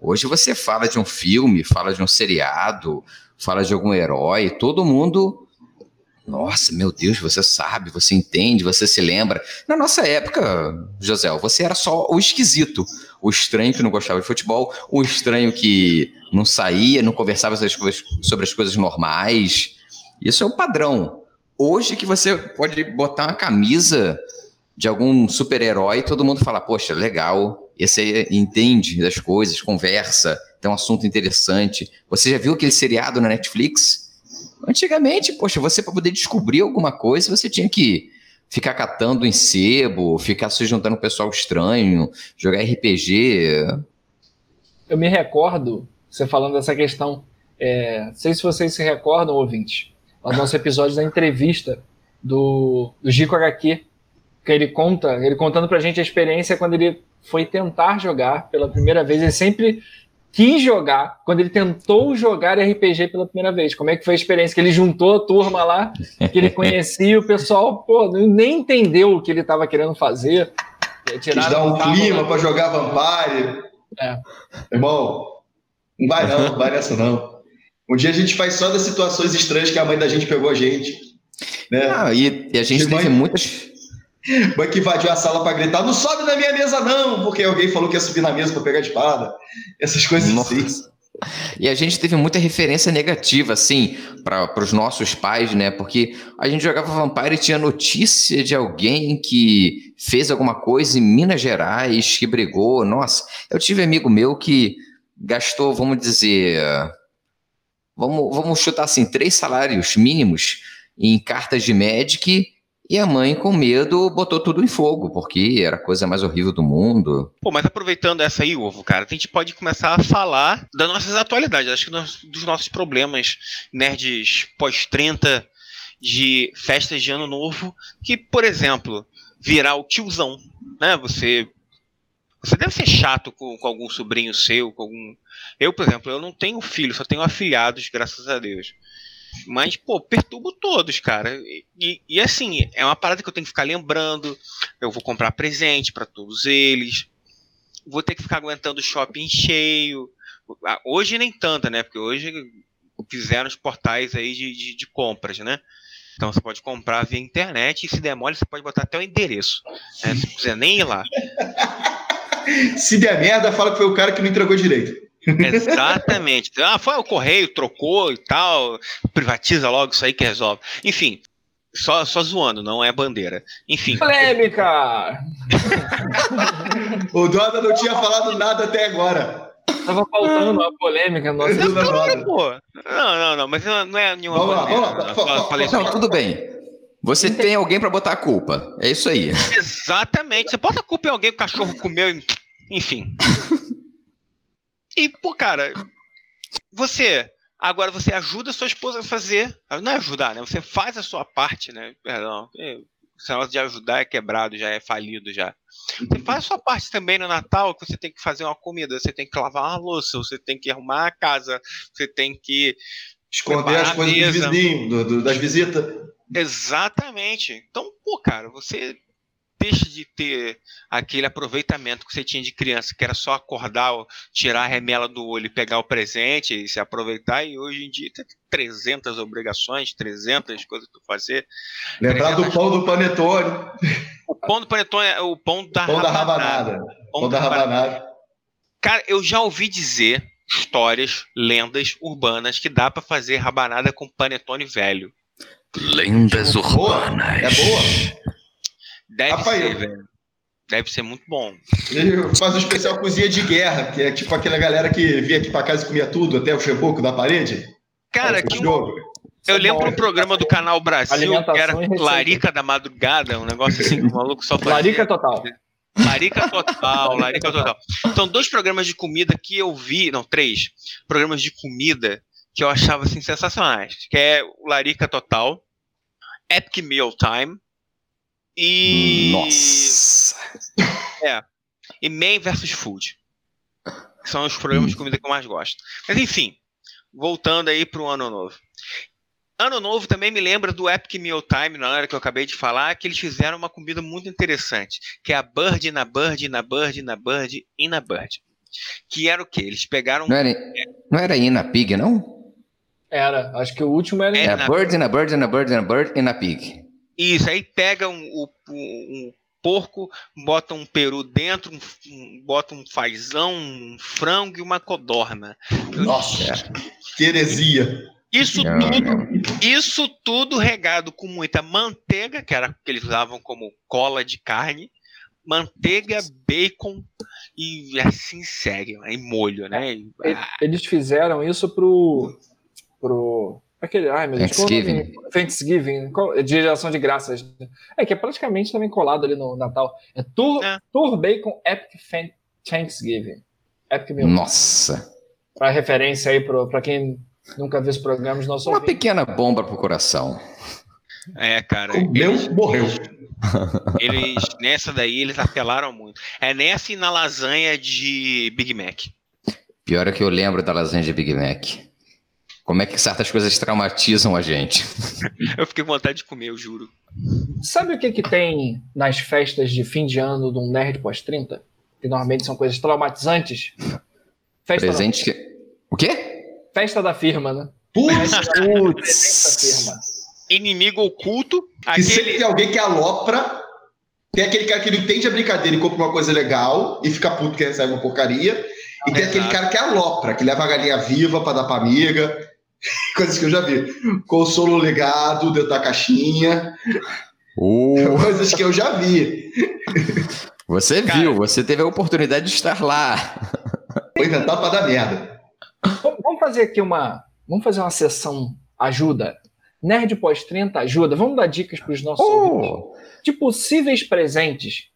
Hoje você fala de um filme, fala de um seriado, fala de algum herói, todo mundo nossa, meu Deus, você sabe, você entende, você se lembra. Na nossa época, José, você era só o esquisito, o estranho que não gostava de futebol, o estranho que não saía, não conversava sobre as coisas normais. Isso é o padrão. Hoje que você pode botar uma camisa de algum super-herói todo mundo fala, poxa, legal, esse aí entende das coisas, conversa, tem um assunto interessante. Você já viu aquele seriado na Netflix? Antigamente, poxa, você para poder descobrir alguma coisa, você tinha que ficar catando em sebo, ficar se juntando com pessoal estranho, jogar RPG. Eu me recordo, você falando dessa questão, é, não sei se vocês se recordam, ouvintes, no nosso episódio da entrevista do, do Gico HQ, que ele conta, ele contando pra gente a experiência quando ele foi tentar jogar pela primeira vez, ele sempre quis jogar, quando ele tentou jogar RPG pela primeira vez. Como é que foi a experiência? Que ele juntou a turma lá, que ele conhecia, o pessoal pô, nem entendeu o que ele estava querendo fazer. Quis dar um clima para jogar Vampire. É. Irmão, não vai não, não vai nessa não. Um dia a gente faz só das situações estranhas que a mãe da gente pegou a gente. Né? Ah, e, e a gente teve mãe... muitas Mãe que invadiu a sala para gritar: não sobe na minha mesa, não, porque alguém falou que ia subir na mesa para pegar a espada. Essas coisas Nossa. assim. E a gente teve muita referência negativa, assim, para os nossos pais, né? Porque a gente jogava Vampire e tinha notícia de alguém que fez alguma coisa em Minas Gerais, que brigou. Nossa, eu tive amigo meu que gastou, vamos dizer, vamos, vamos chutar assim, três salários mínimos em cartas de Magic e a mãe, com medo, botou tudo em fogo, porque era a coisa mais horrível do mundo. Pô, mas aproveitando essa aí, Ovo, cara, a gente pode começar a falar das nossas atualidades. Acho que dos nossos problemas nerds pós-30, de festas de ano novo, que, por exemplo, virar o tiozão, né? Você. Você deve ser chato com, com algum sobrinho seu, com algum. Eu, por exemplo, eu não tenho filho, só tenho afilhados, graças a Deus. Mas, pô, perturbo todos, cara. E, e, assim, é uma parada que eu tenho que ficar lembrando. Eu vou comprar presente para todos eles. Vou ter que ficar aguentando o shopping cheio. Hoje nem tanta, né? Porque hoje fizeram os portais aí de, de, de compras, né? Então você pode comprar via internet e se der mole, você pode botar até o endereço. Né? Se quiser nem ir lá. *laughs* se der merda, fala que foi o cara que não entregou direito. Exatamente. *laughs* Ah, foi o correio, trocou e tal, privatiza logo isso aí que resolve. Enfim, só, só zoando, não é bandeira. Enfim. Polêmica! *laughs* o Doda não tinha falado nada até agora. Tava faltando uma polêmica nossa. Não, pô. não, não, não, mas não é nenhuma vamos bandeira. Lá, vamos lá. Não, tudo bem. Você tem alguém para botar a culpa. É isso aí. Exatamente. Você bota a culpa em alguém, o cachorro comeu, enfim. *laughs* E, pô, cara, você. Agora você ajuda a sua esposa a fazer. Não é ajudar, né? Você faz a sua parte, né? Perdão. Esse negócio de ajudar é quebrado, já é falido já. Você faz a sua parte também no Natal, que você tem que fazer uma comida, você tem que lavar uma louça, você tem que arrumar a casa, você tem que. Esconder as coisas dos vizinhos, do, do, das visitas. Exatamente. Então, pô, cara, você deixa de ter aquele aproveitamento que você tinha de criança, que era só acordar, tirar a remela do olho e pegar o presente e se aproveitar, e hoje em dia tem 300 obrigações, 300 coisas para fazer. Lembrar do pão do panetone. O pão do panetone é o pão da pão rabanada. Da rabanada. Pão, pão da rabanada. Cara, eu já ouvi dizer histórias, lendas urbanas que dá para fazer rabanada com panetone velho. Lendas urbanas. É boa? Deve Rafael, ser, velho. Deve ser muito bom. Ele faz um especial cozinha de guerra, que é tipo aquela galera que vinha aqui pra casa e comia tudo, até o cheboco da parede. Cara, que jogo. eu lembro um programa do canal Brasil que era. Larica da Madrugada, um negócio assim que o maluco só fazia. Larica total. Larica Total, Larica Total. São dois programas de comida que eu vi, não, três programas de comida que eu achava assim sensacionais, que é o Larica Total, Epic Meal Time e Nossa. e Man vs Food. Que são os programas de comida que eu mais gosto. Mas enfim, voltando aí pro ano novo. Ano novo também me lembra do Epic Meal Time, na hora que eu acabei de falar, que eles fizeram uma comida muito interessante, que é a Bird na Bird na Bird na Bird e na Bird. Que era o quê? Eles pegaram Não era, não era Ina Pig, não? Era. Acho que o último era. É, É, na- Bird and a Bird and a Bird and a Bird and a Pig. Isso, aí pega um, o- um- um porco, bota um peru dentro, um, um- bota um fazão, um frango e uma codorna. Nossa, que heresia. Isso Não, tudo, não. isso tudo regado com muita manteiga, que era o que eles usavam como cola de carne, manteiga, bacon e assim segue, e molho, né? E- Eles fizeram isso pro. pro. Aquele. Ai, meu Deus. qual o nome? Thanksgiving. Thanksgiving. qual- de geração de graças. É, que é praticamente também colado ali no Natal. É Tour, É. Tour Bacon Epic Fan- Thanksgiving. Epic Meal. Nossa. Pra referência aí pro, pra quem nunca viu os programas, nosso Uma ouvinte. pequena bomba pro coração. É, cara. Comeu, eles- morreu. *laughs* Eles, nessa daí, eles apelaram muito. É nessa e na lasanha de Big Mac. Pior é que eu lembro da lasanha de Big Mac. Como é que certas coisas traumatizam a gente? *laughs* Eu fiquei com vontade de comer, eu juro. Sabe o que que tem nas festas de fim de ano de um nerd pós-30? Que normalmente são coisas traumatizantes. Festa, Presente que... O quê? Da, festa da firma, né? Putz, Presente da firma. Inimigo oculto, e sempre aquele. tem alguém que alopra, tem aquele cara que não entende a brincadeira e compra uma coisa legal e fica puto que recebe uma porcaria. E tem aquele cara que alopra, que leva a galinha viva pra dar pra amiga. *laughs* Coisas que eu já vi. Consolo legado dentro da caixinha. Uh, *laughs* Coisas que eu já vi. você Cara. viu, você teve a oportunidade de estar lá. Foi inventado pra dar merda. Vamos fazer aqui uma. Vamos fazer uma sessão ajuda. Nerd pós-30 ajuda. Vamos dar dicas para os nossos Oh, de possíveis presentes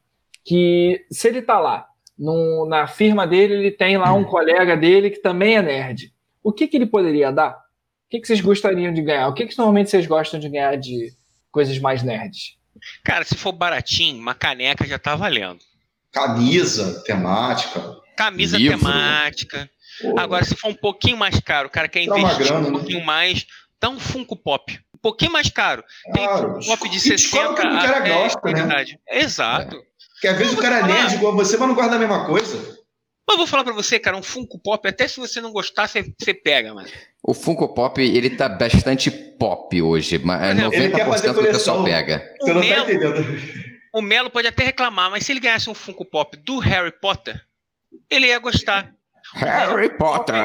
que, se ele tá lá, no- na firma dele, ele tem lá um colega dele que também é nerd. O que, que ele poderia dar? O que, que vocês gostariam de ganhar? O que, que normalmente vocês gostam de ganhar de coisas mais nerds? Cara, se for baratinho, uma caneca já tá valendo. Camisa temática. Camisa Livro. temática. Pô, Agora, se for um pouquinho mais caro, o cara quer investir grana, um né? pouquinho mais, dá um Funko Pop. Um pouquinho mais caro. Tem claro. Funko Pop de E descobre 60 o que o cara gosta, né? idade. Exato. Porque às vezes o cara é nerd igual você, mas não guarda a mesma coisa. Mas eu vou falar pra você, cara, um Funko Pop, até se você não gostar, você, você pega, mano. o Funko Pop, ele tá bastante pop hoje, mas Por exemplo, ele quer 90% fazer do pessoal pega. Você O não tá Melo- entendendo. O Melo pode até reclamar, mas se ele ganhasse um Funko Pop do Harry Potter, ele ia gostar. Harry Potter!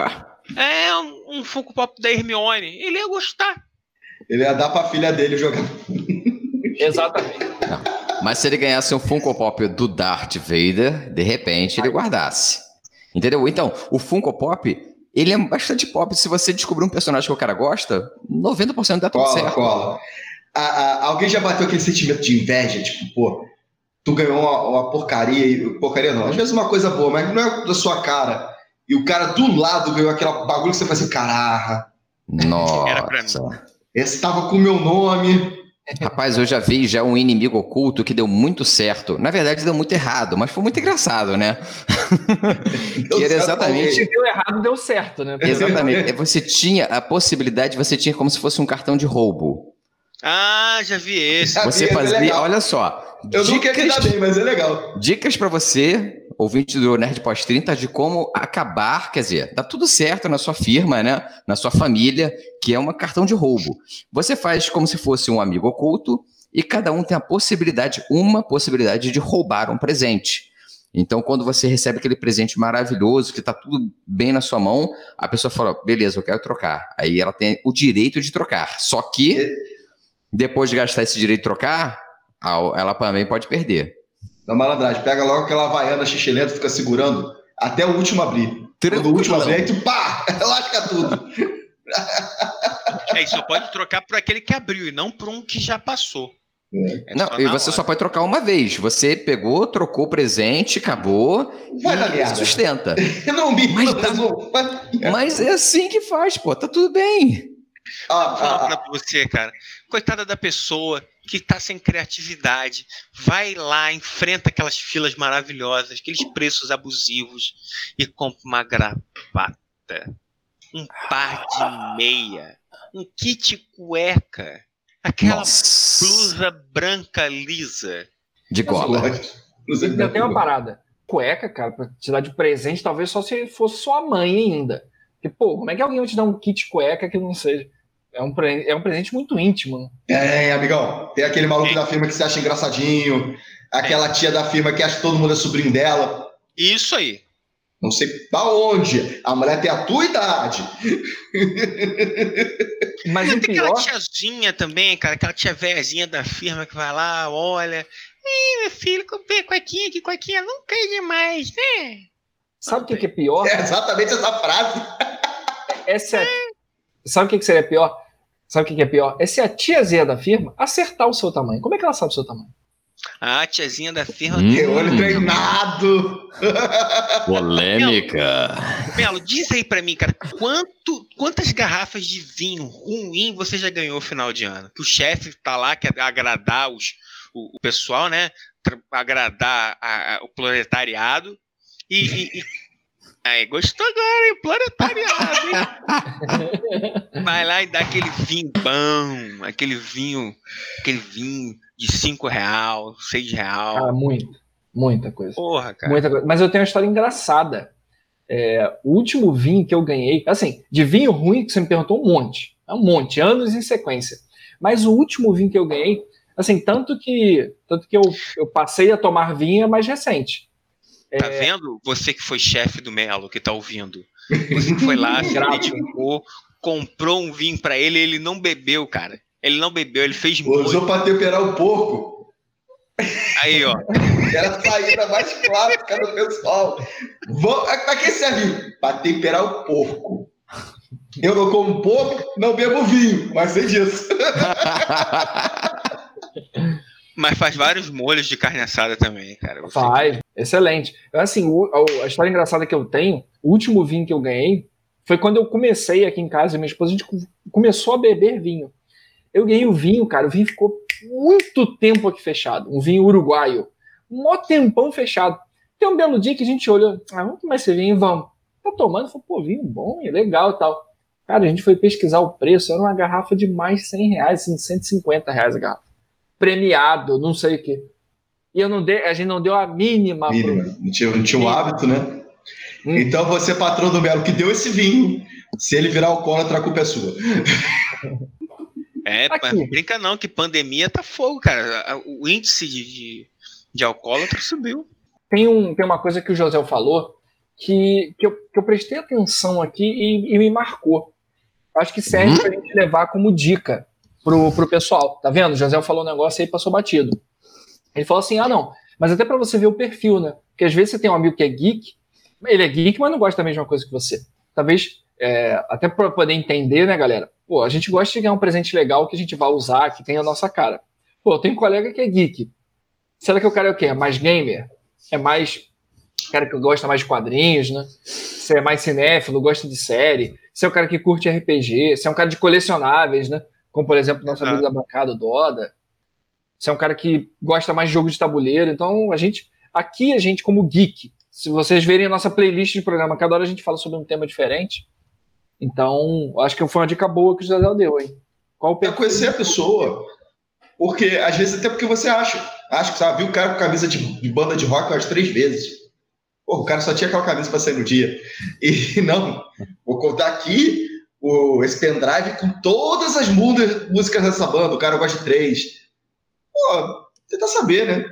É um, um Funko Pop da Hermione, ele ia gostar. Ele ia dar pra filha dele jogar. Exatamente. Mas se ele ganhasse um Funko Pop do Darth Vader, de repente ele guardasse. Entendeu? Então, o Funko Pop, ele é bastante pop. Se você descobrir um personagem que o cara gosta, 90% dá tudo Cola, certo. cola. A- a- alguém já bateu aquele sentimento de inveja, tipo, pô, tu ganhou uma, uma porcaria, e porcaria não, às vezes uma coisa boa, mas não é da sua cara. E o cara do lado ganhou aquela bagulho que você faz assim, caraca, Era pra Nossa. esse tava com o meu nome. Rapaz, eu já vi já um inimigo oculto que deu muito certo. Na verdade, deu muito errado, mas foi muito engraçado, né? *laughs* Deu Que era certo exatamente- Se deu errado, deu certo, né? Exatamente. Você tinha a possibilidade, você tinha como se fosse um cartão de roubo. Ah, já vi esse. Você é fazia, legal. olha só. Eu nunca ia me dar bem, mas é legal. Dicas pra você, ouvinte do Nerd Pós 30, de como acabar, quer dizer, dá tudo certo na sua firma, né? Na sua família, que é um cartão de roubo. Você faz como se fosse um amigo oculto e cada um tem a possibilidade, uma possibilidade de roubar um presente. Então, quando você recebe aquele presente maravilhoso, que tá tudo bem na sua mão, a pessoa fala, beleza, eu quero trocar. Aí ela tem o direito de trocar. Só que, depois de gastar esse direito de trocar, ela também pode perder. Da malandragem. Pega logo aquela havaiana xixelenta, fica segurando até o último abrir. Quando o último abrir, aí tu pá, *laughs* lasca tudo. É, e só pode trocar por aquele que abriu e não por um que já passou. É não, e você hora. só pode trocar uma vez. Você pegou, trocou o presente, acabou Vai e sustenta. *laughs* não me mas, tá, mas é assim que faz, pô. Tá tudo bem. Ah, ah, ah. pra você, cara. Coitada da pessoa que tá sem criatividade. Vai lá, enfrenta aquelas filas maravilhosas, aqueles preços abusivos e compra uma gravata, um par de meia, um kit cueca Aquela Nossa. blusa branca lisa. De gola. Ainda tem uma parada. Cueca, cara, pra te dar de presente, talvez só se fosse sua mãe ainda. Porque, pô, como é que alguém vai te dar um kit cueca que não seja? É um, é um presente muito íntimo. É, amigão. Tem aquele maluco da firma que você acha engraçadinho. Aquela tia da firma que acha que todo mundo é sobrinho dela. Isso aí. Não sei pra onde. A mulher tem a tua idade. Mas tem pior... aquela tiazinha também, cara, aquela tia velhazinha da firma que vai lá, olha. Ih, meu filho, comprei cuequinha aqui, cuequinha nunca é demais, né? Sabe o que, que, é pior? É exatamente essa frase. Essa é... Sabe o que, que seria pior? Sabe o que, que é pior? É se a tiazinha da firma acertar o seu tamanho. Como é que ela sabe o seu tamanho? A tiazinha da firma. Hum. Que olho treinado! *laughs* Polêmica. Melo, Melo, diz aí pra mim, cara, quanto, quantas garrafas de vinho ruim você já ganhou no final de ano? Que o chefe tá lá, quer agradar os, o, o pessoal, né? Agradar a, a, o proletariado. E, e, e... Aí, gostou agora, hein? Proletariado, hein? *laughs* Vai lá e dá aquele vinho bom, aquele vinho, aquele vinho de 5 real, 6 real. Ah, muito. Muita coisa. Porra, cara. Muita coisa. Mas eu tenho uma história engraçada. É, o último vinho que eu ganhei, assim, de vinho ruim, que você me perguntou um monte. É um monte, anos em sequência. Mas o último vinho que eu ganhei, assim, tanto que tanto que eu, eu passei a tomar vinho é mais recente. Tá é... vendo? Você que foi chefe do Melo, que tá ouvindo. Você que foi lá, *laughs* se dedicou, comprou um vinho para ele e ele não bebeu, cara. Ele não bebeu, ele fez muito. Usou para temperar o porco. Aí, ó. *laughs* Era a saída mais clássica do pessoal. Para que serve? Para temperar o porco. Eu não como porco, não bebo vinho, mas sei disso. *laughs* Mas faz vários molhos de carne assada também, cara. Faz, excelente. Assim, a história engraçada que eu tenho, o último vinho que eu ganhei foi quando eu comecei aqui em casa, minha esposa, a gente começou a beber vinho. Eu ganhei o vinho, cara. O vinho ficou muito tempo aqui fechado. Um vinho uruguaio. Um mó tempão fechado. Tem um belo dia que a gente olhou. Ah, vamos tomar esse vinho, vamos. Tá tomando, falou, pô, vinho bom, é legal tal. Cara, a gente foi pesquisar o preço, era uma garrafa de mais de 100 reais, assim, 150 reais a garrafa. Premiado, não sei o quê. E eu não dei, a gente não deu a mínima. mínima. Pro... Não tinha, não tinha o hábito, né? Hum. Então você, patrão do Melo, que deu esse vinho, se ele virar alcoólatra, a culpa é sua. É, Aqui. brinca não, que pandemia tá fogo, cara. O índice de, de, de alcoólatra subiu. Tem, um, tem uma coisa que o José falou que, que, eu, que eu prestei atenção aqui e, e me marcou. Acho que serve uhum. pra gente levar como dica pro, pro pessoal. Tá vendo? O José falou um negócio aí passou batido. Ele falou assim: ah, não, mas até para você ver o perfil, né? Porque às vezes você tem um amigo que é geek, ele é geek, mas não gosta da mesma coisa que você. Talvez, é, até para poder entender, né, galera? Pô, a gente gosta de ganhar um presente legal que a gente vai usar, que tem a nossa cara. Pô, tem um colega que é geek. Será que o cara é o quê? É mais gamer? É mais cara que gosta mais de quadrinhos, né? Se é mais cinéfilo, gosta de série. Se é o cara que curte RPG. Se é um cara de colecionáveis, né? Como, por exemplo, nosso amigo da bancada, o Doda. Se é um cara que gosta mais de jogo de tabuleiro. Então, a gente... Aqui, a gente, como geek, se vocês verem a nossa playlist de programa, cada hora a gente fala sobre um tema diferente. Então, acho que foi uma dica boa que o José deu, hein? Qual é conhecer a pessoa. Porque, às vezes, até porque você acha. Acha que, sabe, viu o cara com camisa de, de banda de rock umas três vezes. Pô, o cara só tinha aquela camisa para sair no dia. E *laughs* não, vou contar aqui o, esse pendrive com todas as músicas dessa banda. O cara gosta de três. Pô, tentar saber, né?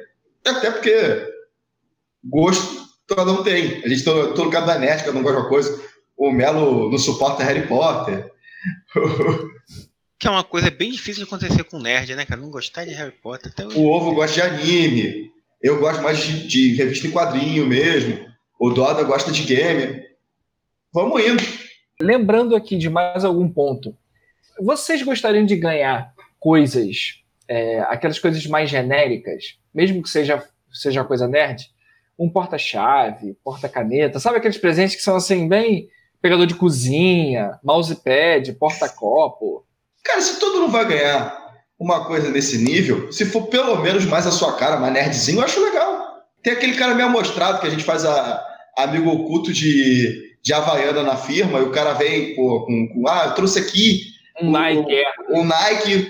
Até porque gosto todo mundo tem. A gente todo, todo lugar da net, cada um gosta de uma coisa o Melo não suporta Harry Potter. que é uma coisa bem difícil de acontecer com nerd, né, cara? Não gostar de Harry Potter. Até o ovo gosta de anime. Eu gosto mais de, de revista em quadrinho mesmo. O Doda gosta de game. Vamos indo. Lembrando aqui de mais algum ponto. Vocês gostariam de ganhar coisas, é, aquelas coisas mais genéricas, mesmo que seja, seja coisa nerd? Um porta-chave, porta-caneta, sabe aqueles presentes que são assim, bem pegador de cozinha, mousepad, porta-copo? Cara, se todo mundo vai ganhar uma coisa nesse nível, se for pelo menos mais a sua cara, mais nerdzinho, eu acho legal. Tem aquele cara meio amostrado que a gente faz a, amigo oculto de, de Havaiana na firma, e o cara vem pô, com, com ah, eu trouxe aqui um Nike, é. um Nike,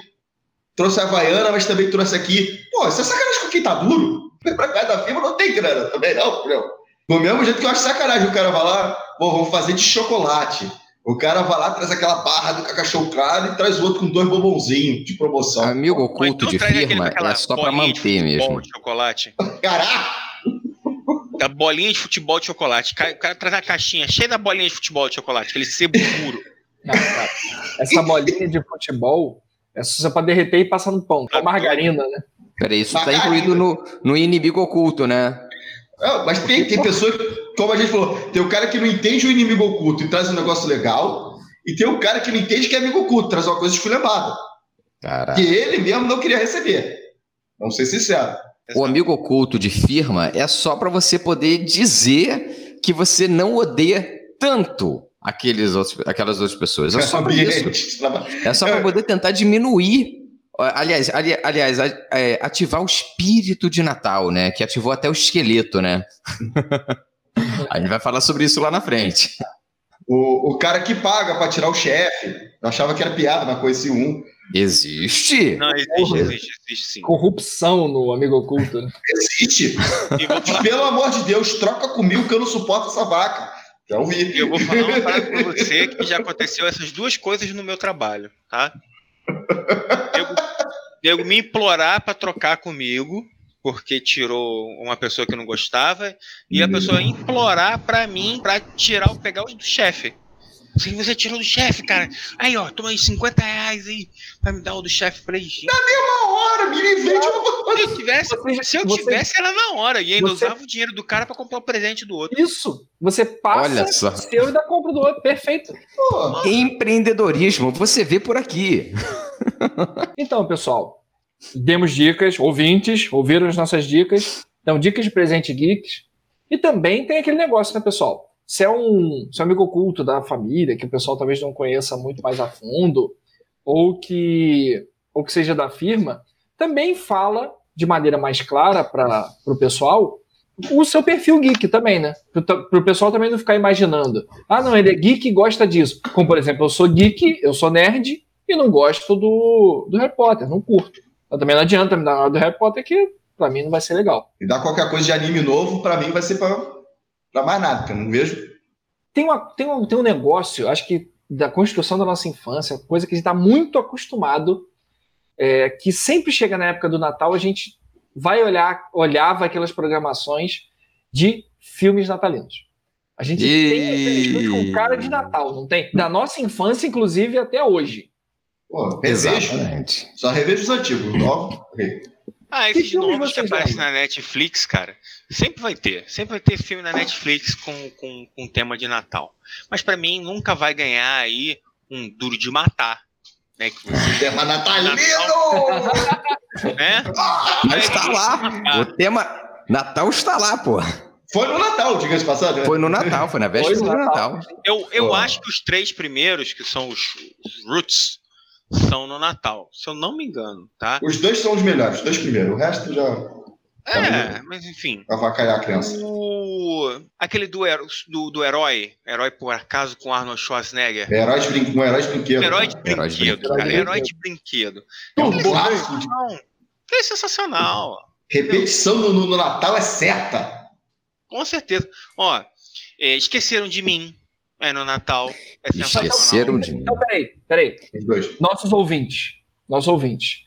trouxe a Havaiana, mas também trouxe aqui. Pô, isso é sacanagem com quem tá duro. Pra cá da firma não tem grana também, não, meu. Do mesmo jeito que eu acho sacanagem, o cara vai lá, pô, vamos fazer de chocolate. O cara vai lá, traz aquela barra do cachorro claro e traz outro com dois bombonzinhos de promoção. Amigo oculto de firma é só para manter mesmo. De chocolate. *laughs* Caraca! Da bolinha de futebol de chocolate. O cara traz a caixinha cheia da bolinha de futebol de chocolate, aquele sebo puro. *laughs* Essa bolinha de futebol é só para derreter e passar no pão. É margarina, né? Peraí, isso está incluído no, no inimigo oculto, né? É, mas tem, tem pessoas, como a gente falou, tem o cara que não entende o inimigo oculto e traz um negócio legal, e tem o cara que não entende que é amigo oculto, traz uma coisa esculhambada. Que ele mesmo não queria receber. Vamos ser sinceros. O amigo oculto de firma é só para você poder dizer que você não odeia tanto aqueles outros, aquelas outras pessoas. É só *laughs* para isso. É só para poder tentar diminuir Aliás, ali, aliás, é, ativar o espírito de Natal, né? Que ativou até o esqueleto, né? *laughs* a gente vai falar sobre isso lá na frente. O, o cara que paga para tirar o chefe. Eu achava que era piada, mas conheci um. Existe? Não, existe, existe, existe sim. Corrupção no amigo oculto. Né? Existe. *laughs* Pelo amor de Deus, troca comigo que eu não suporto essa vaca. Já ouvi. Eu vou falar uma parada pra você que já aconteceu essas duas coisas no meu trabalho, tá? nego me implorar para trocar comigo, porque tirou uma pessoa que não gostava, e a pessoa implorar para mim para tirar, pegar o do chefe. Se você tirou do chefe, cara. Aí, ó, toma aí 50 reais aí pra me dar o do chefe pra ele. Na mesma hora, me vende uma Se eu tivesse, você, se eu você, tivesse era na hora. E ainda você, usava o dinheiro do cara pra comprar o presente do outro. Isso. Você passa Olha só. seu e dá compra do outro. Perfeito. Pô. Empreendedorismo, você vê por aqui. *laughs* então, pessoal, demos dicas, ouvintes, ouviram as nossas dicas. Então, dicas de presente geeks. E também tem aquele negócio, né, pessoal? Se é um, se é um amigo oculto da família, que o pessoal talvez não conheça muito mais a fundo, ou que, ou que seja da firma, também fala de maneira mais clara para o pessoal o seu perfil geek também, né? Para o pessoal também não ficar imaginando. Ah, não, ele é geek e gosta disso. Como, por exemplo, eu sou geek, eu sou nerd e não gosto do, do Harry Potter, não curto. Então, também não adianta me dar nada do Harry Potter que para mim não vai ser legal. E dar qualquer coisa de anime novo, para mim vai ser para para mais nada, porque eu não vejo. Tem, uma, tem, um, tem um negócio, acho que da construção da nossa infância, coisa que a gente está muito acostumado, é, que sempre chega na época do Natal, a gente vai olhar, olhava aquelas programações de filmes natalinos. A gente e... tem aqueles filmes com cara de Natal, não tem? Da nossa infância, inclusive, até hoje. Pô, revejo. Só revejo os antigos, novos. Ah, esses novos que aparecem na Netflix, cara, sempre vai ter. Sempre vai ter filme na Netflix com, com, com tema de Natal. Mas para mim nunca vai ganhar aí um Duro de Matar. Né, que você... Tema natalino! né? Mas está lá. O tema Natal está lá, pô. Foi no Natal, diga-se passado. Né? Foi no Natal, foi na véspera do Natal. Natal. Eu, eu acho que os três primeiros, que são os, os Roots, são no Natal, se eu não me engano, tá? Os dois são os melhores, os dois primeiros. O resto já. É, tá mas enfim. Avacalhar a criança. O... Aquele do, do, do herói, herói por acaso com Arnold Schwarzenegger. É herói de, brin... um herói de brinquedo. Herói de brinquedo, herói de brinquedo, cara. Herói de brinquedo. É um. É sensacional. Repetição no, no, Natal é certa. Com certeza. Ó, é, esqueceram de mim. É no Natal. É Esqueceram de mim. Então, peraí, peraí. Nossos ouvintes. Nossos ouvintes.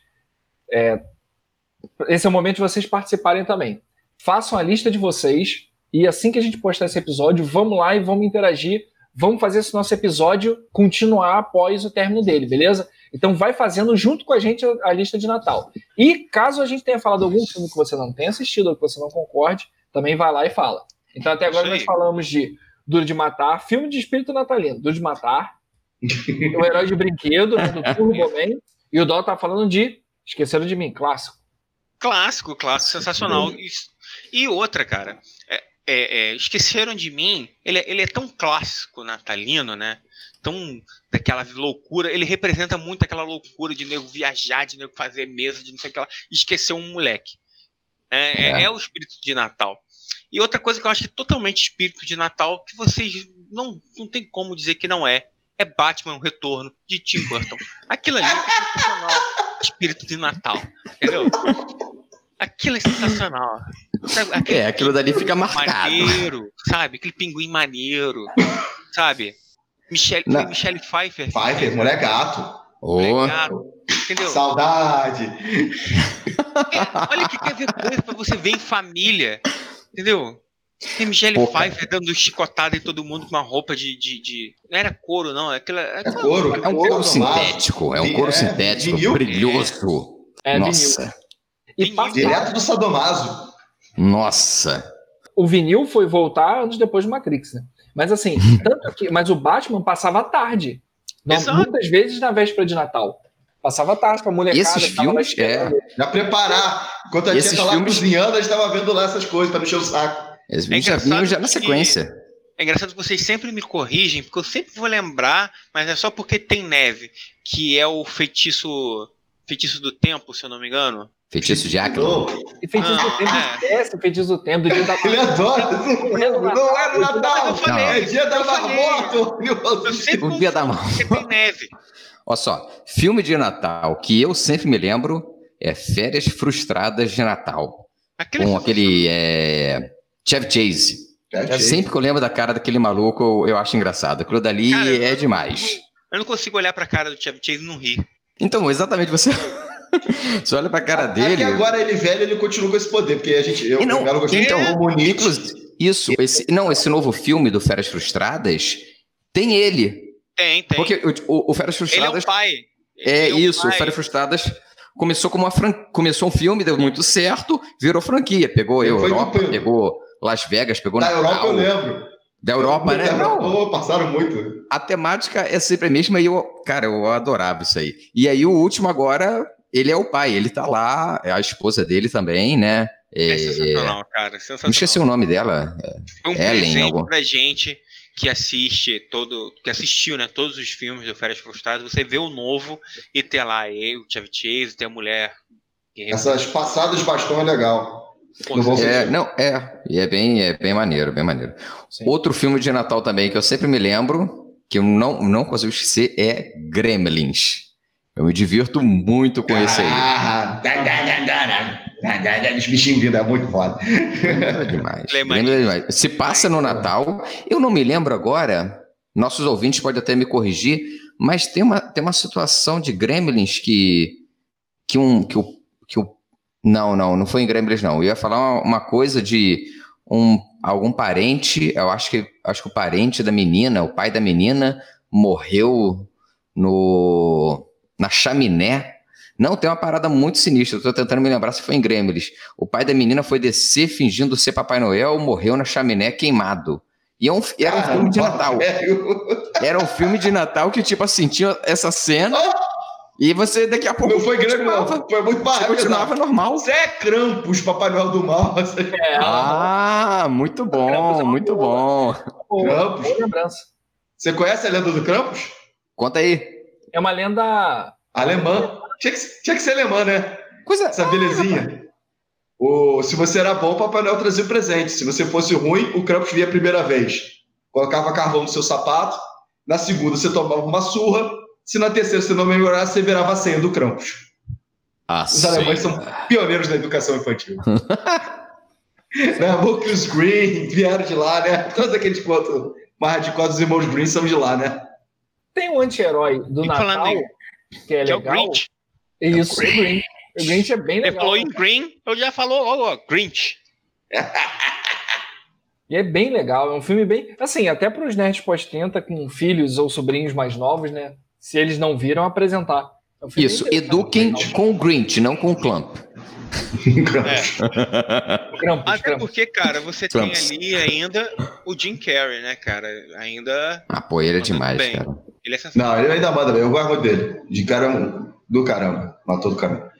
É, esse é o momento de vocês participarem também. Façam a lista de vocês e assim que a gente postar esse episódio, vamos lá e vamos interagir. Vamos fazer esse nosso episódio continuar após o término dele, beleza? Então vai fazendo junto com a gente a, a lista de Natal. E caso a gente tenha falado algum filme que você não tenha assistido ou que você não concorde, também vai lá e fala. Então até agora nós falamos de Duro de Matar, filme de espírito natalino, Duro de Matar, o Herói de Brinquedo, né, do Turbo *laughs* Man, e o Dó tá falando de Esqueceram de Mim, clássico. Clássico, clássico, sensacional. E, e outra, cara, é, é, é, Esqueceram de Mim, ele, é, ele é tão clássico natalino, né? Tão daquela loucura, ele representa muito aquela loucura de nego viajar, de nego fazer mesa, de não sei o que lá, esquecer um moleque. É, é, é o espírito de Natal. E outra coisa que eu acho que é totalmente espírito de Natal, que vocês não, não tem como dizer que não é, é Batman, o Retorno, de Tim Burton. Aquilo ali é sensacional. Espírito de Natal. Entendeu? Aquilo é sensacional. Sabe, é, aquilo dali fica marcado. Maneiro, sabe? Aquele pinguim maneiro, sabe? Michelle, Michelle Pfeiffer. Pfeiffer, mulher gato. Oh. Mulher gato. Entendeu? Saudade. É, *laughs* olha que quer ver coisa pra você ver em família. Entendeu? Pô, Pfeiffer dando chicotada em todo mundo com uma roupa de. de, de... Não era couro, não. É, aquela, é, couro. É um couro, sintético. É um couro é, sintético vinil. brilhoso. É, Nossa. E. Direto do Sadomaso. Nossa. O vinil foi voltar anos depois do Matrix, né? Mas assim, *laughs* tanto que. Mas o Batman passava à tarde. Não, muitas vezes na véspera de Natal. Passava tarde pra molecada. Esses filmes, é. Já preparar. Enquanto a gente tá lá filmes... cozinhando, a gente tava vendo lá essas coisas pra encher o saco. Eles é já vinham já na sequência. Que... É engraçado que vocês sempre me corrigem, porque eu sempre vou lembrar, mas é só porque tem neve, que é o feitiço feitiço do tempo, se eu não me engano. Feitiço de. E feitiço ah, do tempo, é. esquece feitiço do tempo. Do dia da... *laughs* Ele adora. Não, não é no Natal, é dia da marmota. O dia da marmota. tem neve. Olha só, filme de Natal que eu sempre me lembro é Férias Frustradas de Natal. Aquele com aquele é, Chevy Chase. É, sempre que eu lembro da cara daquele maluco, eu, acho engraçado. Aquilo dali cara, é eu, demais. Eu não consigo olhar pra cara do Chevy Chase e não rir. Então, exatamente, você. *laughs* você olha pra cara dele. É que agora ele velho, ele continua com esse poder, porque a gente. Eu, e não, eu gostei então, Isso, esse, não, esse novo filme do Férias Frustradas tem ele. Tem, tem. Porque o, o, Férias Frustradas. Ele é o pai. Ele é, é isso, o Férias Frustradas começou como uma fran... começou um filme, deu muito certo, virou franquia. Pegou Ele Europa, pegou Las Vegas, pegou Da Europa eu lembro. Da Europa, né? Não. passaram muito. A temática é sempre a mesma e eu, cara, eu adorava isso aí. E aí o último agora, ele é o pai, ele tá lá, é a esposa dele também, né? É, é sensacional, cara. Sensacional. Não esqueci o nome dela. É um Ellen, presente algum... pra gente que assiste todo, que assistiu, né, todos os filmes do Férias Frustradas, você vê o novo e ter lá eu, o Chevy Chase, ter a mulher. Essas passadas de bastão é legal. Não é, não, é, e é bem, é bem maneiro, bem maneiro. Sim. Outro filme de Natal também que eu sempre me lembro, que eu não, não consigo esquecer, é Gremlins. Eu me divirto muito com esse aí. Ah, os bichinhos vindo, é muito foda. Lembra demais. Lembra demais. Se passa no Natal, eu não me lembro agora, nossos ouvintes podem até me corrigir, mas tem uma, tem uma situação de Gremlins que, que, um, que, o, que o. Não, não, não foi em Gremlins, não. Eu ia falar uma, uma coisa de um, algum parente, eu acho que, acho que o parente da menina, o pai da menina, morreu no na chaminé. Não, tem uma parada muito sinistra. Eu tô tentando me lembrar se foi em Gremlins. O pai da menina foi descer fingindo ser Papai Noel, morreu na chaminé queimado. E é um, era um filme de Natal. Era um filme de Natal que, tipo assim, tinha essa cena. E você daqui a pouco. Não foi grande, não. Foi muito barra. continuava normal. Você é Krampus, Papai Noel do Mal. É, ah, muito bom, é muito bom. Krampus. Você conhece a lenda do Krampus? Conta aí. É uma lenda. Alemã. Tinha que, tinha que ser alemã, né? Coisa. Essa belezinha. O, se você era bom, o Papai Noel trazia o presente. Se você fosse ruim, o Krampus via a primeira vez. Colocava carvão no seu sapato. Na segunda, você tomava uma surra. Se na terceira você não melhorasse, você virava a senha do Krampus. Ah, Os alemães são pioneiros da educação infantil. *laughs* né? Marcus Green vieram de lá, né? Todos aqueles contos mais radicais dos irmãos Green são de lá, né? Tem um anti-herói do e Natal que é que legal. É o Grinch. Isso, é o Grinch. O Grinch é bem legal. Ele falou em Green, eu já falou logo, Grinch. *laughs* E é bem legal, é um filme bem. Assim, até para os nerds pós-30 com filhos ou sobrinhos mais novos, né? Se eles não viram, apresentar. É um filme Isso, eduquem com o Grinch, não com o Clamp. *laughs* É. Krampus, Até Krampus. porque, cara, você tem ali ainda o Jim Carrey, né, cara? Ainda. Ah, pô, ele é tudo demais, bem. cara. Ele é sensacional. Não, ele ainda manda bem. Eu gosto dele. De cara do caramba. Matou do caramba.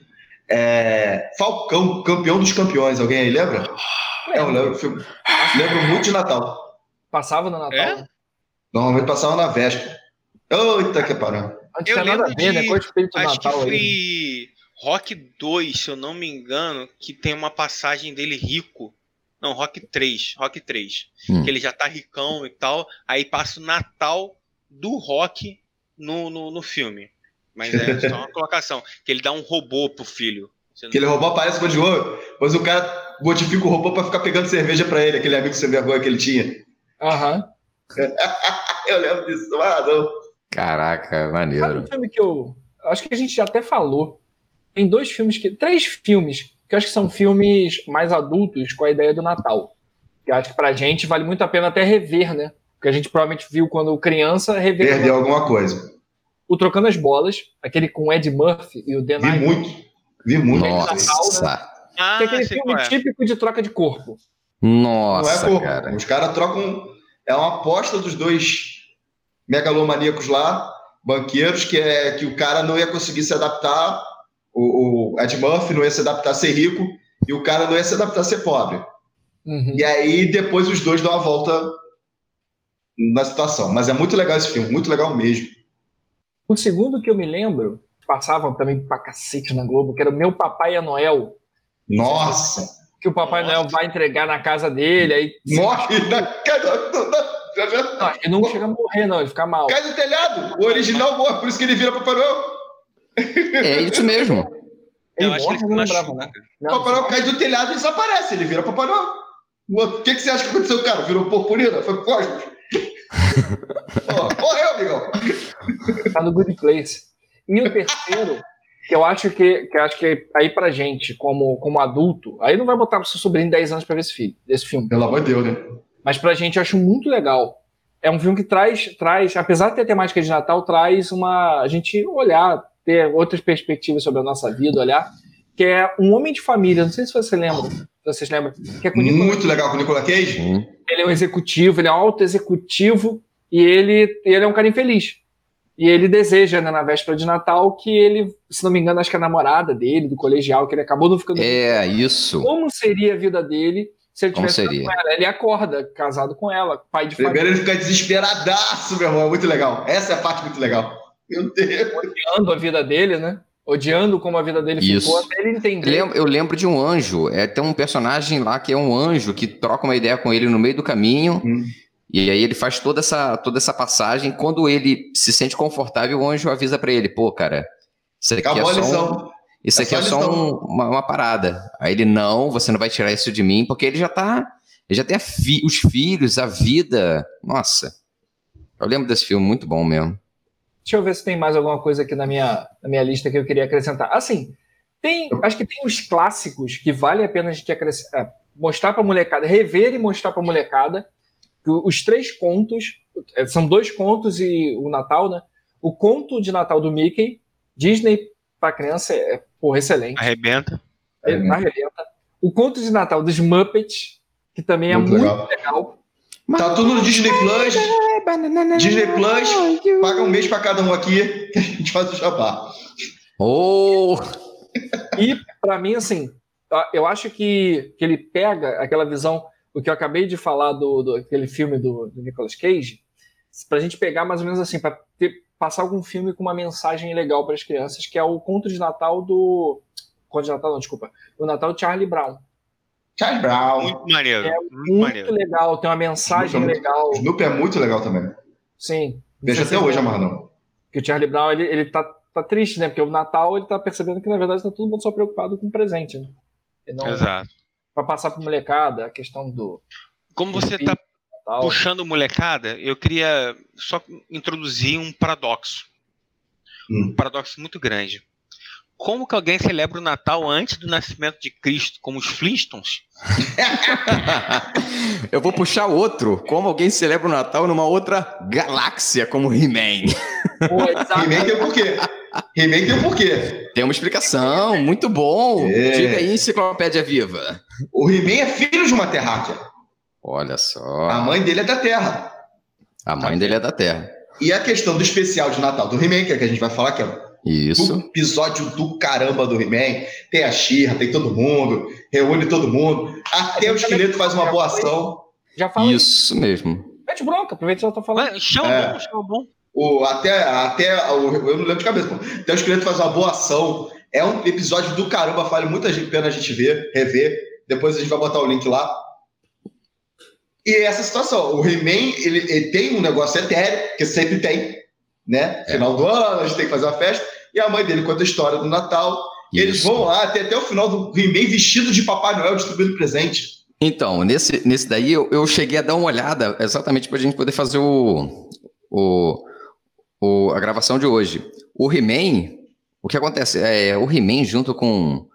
É, Falcão, campeão dos campeões. Alguém aí lembra? É, eu lembro, filme- lembro muito de Natal. Passava no Natal. É? né? Normalmente passava na véspera. Eita, que. Antes Eu tinha nada a lembro ver, de- né? Com o espírito do Acho que Natal aí. foi Rock 2, se eu não me engano, que tem uma passagem dele rico. Não, Rock 3. Rock 3. Hum. Que ele já tá ricão e tal. Aí passa o Natal do Rock no, no, no filme. Mas é só uma colocação. Que ele dá um robô pro filho. Não- Aquele robô aparece quando de ouro, mas o cara modifica o robô pra ficar pegando cerveja pra ele, aquele amigo sem vergonha que ele tinha. Aham. *laughs* Eu lembro disso. Ah, não. Caraca, Sabe maneiro. um filme que eu. Acho que a gente já até falou. Tem dois filmes que. Três filmes que eu acho que são filmes mais adultos com a ideia do Natal. Que eu acho que pra gente vale muito a pena até rever, né? Porque a gente provavelmente viu quando criança, rever Perdeu alguma coisa. O Trocando as Bolas, aquele com o Ed Murphy e o Dan Vi muito. Vi muito. Nossa. Ah, que é aquele sei filme qual é. típico de troca de corpo. Não é Nossa, corpo. cara. Os caras trocam. É uma aposta dos dois megalomaníacos lá, banqueiros, que é que o cara não ia conseguir se adaptar, o, o Ed Murphy não ia se adaptar a ser rico, e o cara não ia se adaptar a ser pobre. Uhum. E aí depois os dois dão a volta na situação. Mas é muito legal esse filme, muito legal mesmo. O segundo que eu me lembro, passavam também pra cacete na Globo, que era o Meu Papai é Noel. Nossa! Que o Papai Nossa. Noel vai entregar na casa dele, aí. *laughs* Morre! na- cai do- Não, ele não chega a morrer, não, ele fica mal. Cai do telhado! O original morre, por isso que ele vira Papai Noel. É isso mesmo. *laughs* Ele Eu acho que morre, ele não lembrava, não. O não. Papai Noel cai do telhado e desaparece, ele vira Papai Noel. O que, que você acha que aconteceu, cara? Virou purpurina? Foi pro cosmos. Morreu, amigão. Tá no Good Place. E o terceiro, que eu acho que, que eu acho que aí pra gente, como, como adulto, aí não vai botar pro seu sobrinho de 10 anos pra ver esse filme, esse filme. Pelo amor de Deus, né? Mas pra gente eu acho muito legal. É um filme que traz, traz, apesar de ter temática de Natal, traz uma. A gente olhar, ter outras perspectivas sobre a nossa vida, olhar. Que é um homem de família, não sei se você lembra, vocês lembram, que é com o Nicolas Muito legal com o Nicolas Cage. Hum. ele é um executivo, ele é um alto executivo e ele, ele é um cara infeliz. E ele deseja, né, na véspera de Natal, que ele, se não me engano, acho que a namorada dele, do colegial, que ele acabou não ficando. É, isso. Como seria a vida dele se ele Como tivesse seria? com ela? Ele acorda, casado com ela, pai de família, Primeiro ele fica desesperadaço, meu irmão. É muito legal. Essa é a parte muito legal. Meu Deus. odiando a vida dele, né? Odiando como a vida dele Isso. ficou, até ele entender. Eu lembro de um anjo. É, tem um personagem lá que é um anjo que troca uma ideia com ele no meio do caminho. Hum. E aí ele faz toda essa, toda essa passagem. Quando ele se sente confortável, o anjo avisa pra ele: pô, cara, isso aqui Acabou a é só, um, lição. isso É aqui só é só um- uma, uma parada. Aí ele: não, você não vai tirar isso de mim, porque ele já tá. Ele já tem a fi- os filhos, a vida. Nossa. Eu lembro desse filme, muito bom mesmo. Deixa eu ver se tem mais alguma coisa aqui na minha, na minha lista que eu queria acrescentar. Assim, tem, acho que tem os clássicos que vale a pena a gente é, mostrar para molecada, rever e mostrar para molecada. que Os três contos, é, são dois contos e o Natal, né? O conto de Natal do Mickey, Disney para criança é porra, excelente. Arrebenta. É, É, arrebenta. O conto de Natal dos Muppets, que também é Muito muito legal. legal. Tá tudo no Disney Plus. Disney Plus. Paga um mês pra cada um aqui, que a gente faz o jabá. Oh! E, pra mim, assim, tá, eu acho que, que ele pega aquela visão, o que eu acabei de falar do, do aquele filme do, do Nicolas Cage, pra gente pegar mais ou menos assim, pra ter- passar algum filme com uma mensagem legal para as crianças, que é o Conto de Natal do. Conto de Natal, não, desculpa. O Natal de Charlie Brown. Charlie Brown. Muito maneiro. É muito Muito maneiro. legal, tem uma mensagem Muito- legal. O Snoopy é muito legal também. Sim. Sei até hoje, Amarrão. que o Charlie Brown ele, ele tá, tá triste, né? Porque o Natal ele tá percebendo que na verdade tá todo mundo só preocupado com o presente, né? E não Exato. pra passar pra molecada a questão do Como você tá Natal. puxando molecada, eu queria só introduzir um paradoxo. Hum. Um paradoxo muito grande. Como que alguém celebra o Natal antes do nascimento de Cristo, como os Flintstones? *laughs* Eu vou puxar outro. Como alguém celebra o Natal numa outra galáxia, como He-Man. *laughs* He-Man tem um porquê. He-Man tem um porquê. Tem uma explicação, muito bom. É. Diga aí, enciclopédia viva. O He-Man é filho de uma terráquea. Olha só. A mãe dele é da Terra. A mãe dele é da Terra. E a questão do especial de Natal do He-Man, que é que a gente vai falar, que é Isso. episódio do caramba do He-Man. Tem a Xirra, tem todo mundo, reúne todo mundo. Até o esqueleto faz uma boa ação. Já fala isso. Isso mesmo. Mete bronca, aproveita que eu tô falando. Mas Chama É. bom, chama bom. O, até, até o, eu não lembro de cabeça, pô. até o esqueleto faz uma boa ação. É um episódio do caramba, vale muita gente- pena a gente ver, rever. Depois a gente vai botar o link lá. E essa situação, o He-Man, ele, ele tem um negócio etéreo, que sempre tem, né? Final do ano, a gente tem que fazer uma festa. E a mãe dele conta a história do Natal. E eles Isso. vão lá até, até o final do He-Man vestido de Papai Noel distribuindo presente. Então, nesse, nesse daí eu, eu cheguei a dar uma olhada exatamente para a gente poder fazer o, o, o- a gravação de hoje. O He-Man, o que acontece? É, o He-Man junto com.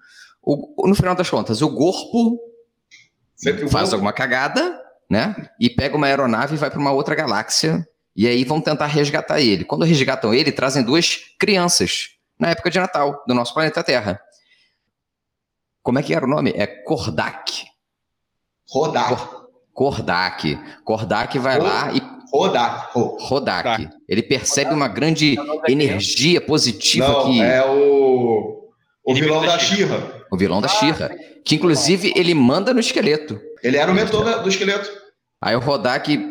o- no final das contas, o corpo faz alguma cagada, né? E pega uma aeronave e vai para uma outra galáxia. E aí vão tentar resgatar ele. Quando resgatam ele, trazem duas crianças na época de Natal do nosso planeta Terra. Como é que era o nome? É Kordak. Rodar. Kordak. Kordak vai lá e Rodar. Ro- Rodak. Ele percebe uma grande É energia positiva Não, que é o. O vilão da. Xirra. o vilão da Ah, Shira, que inclusive ele manda no esqueleto. Ele era o mentor do esqueleto. Aí o Rodak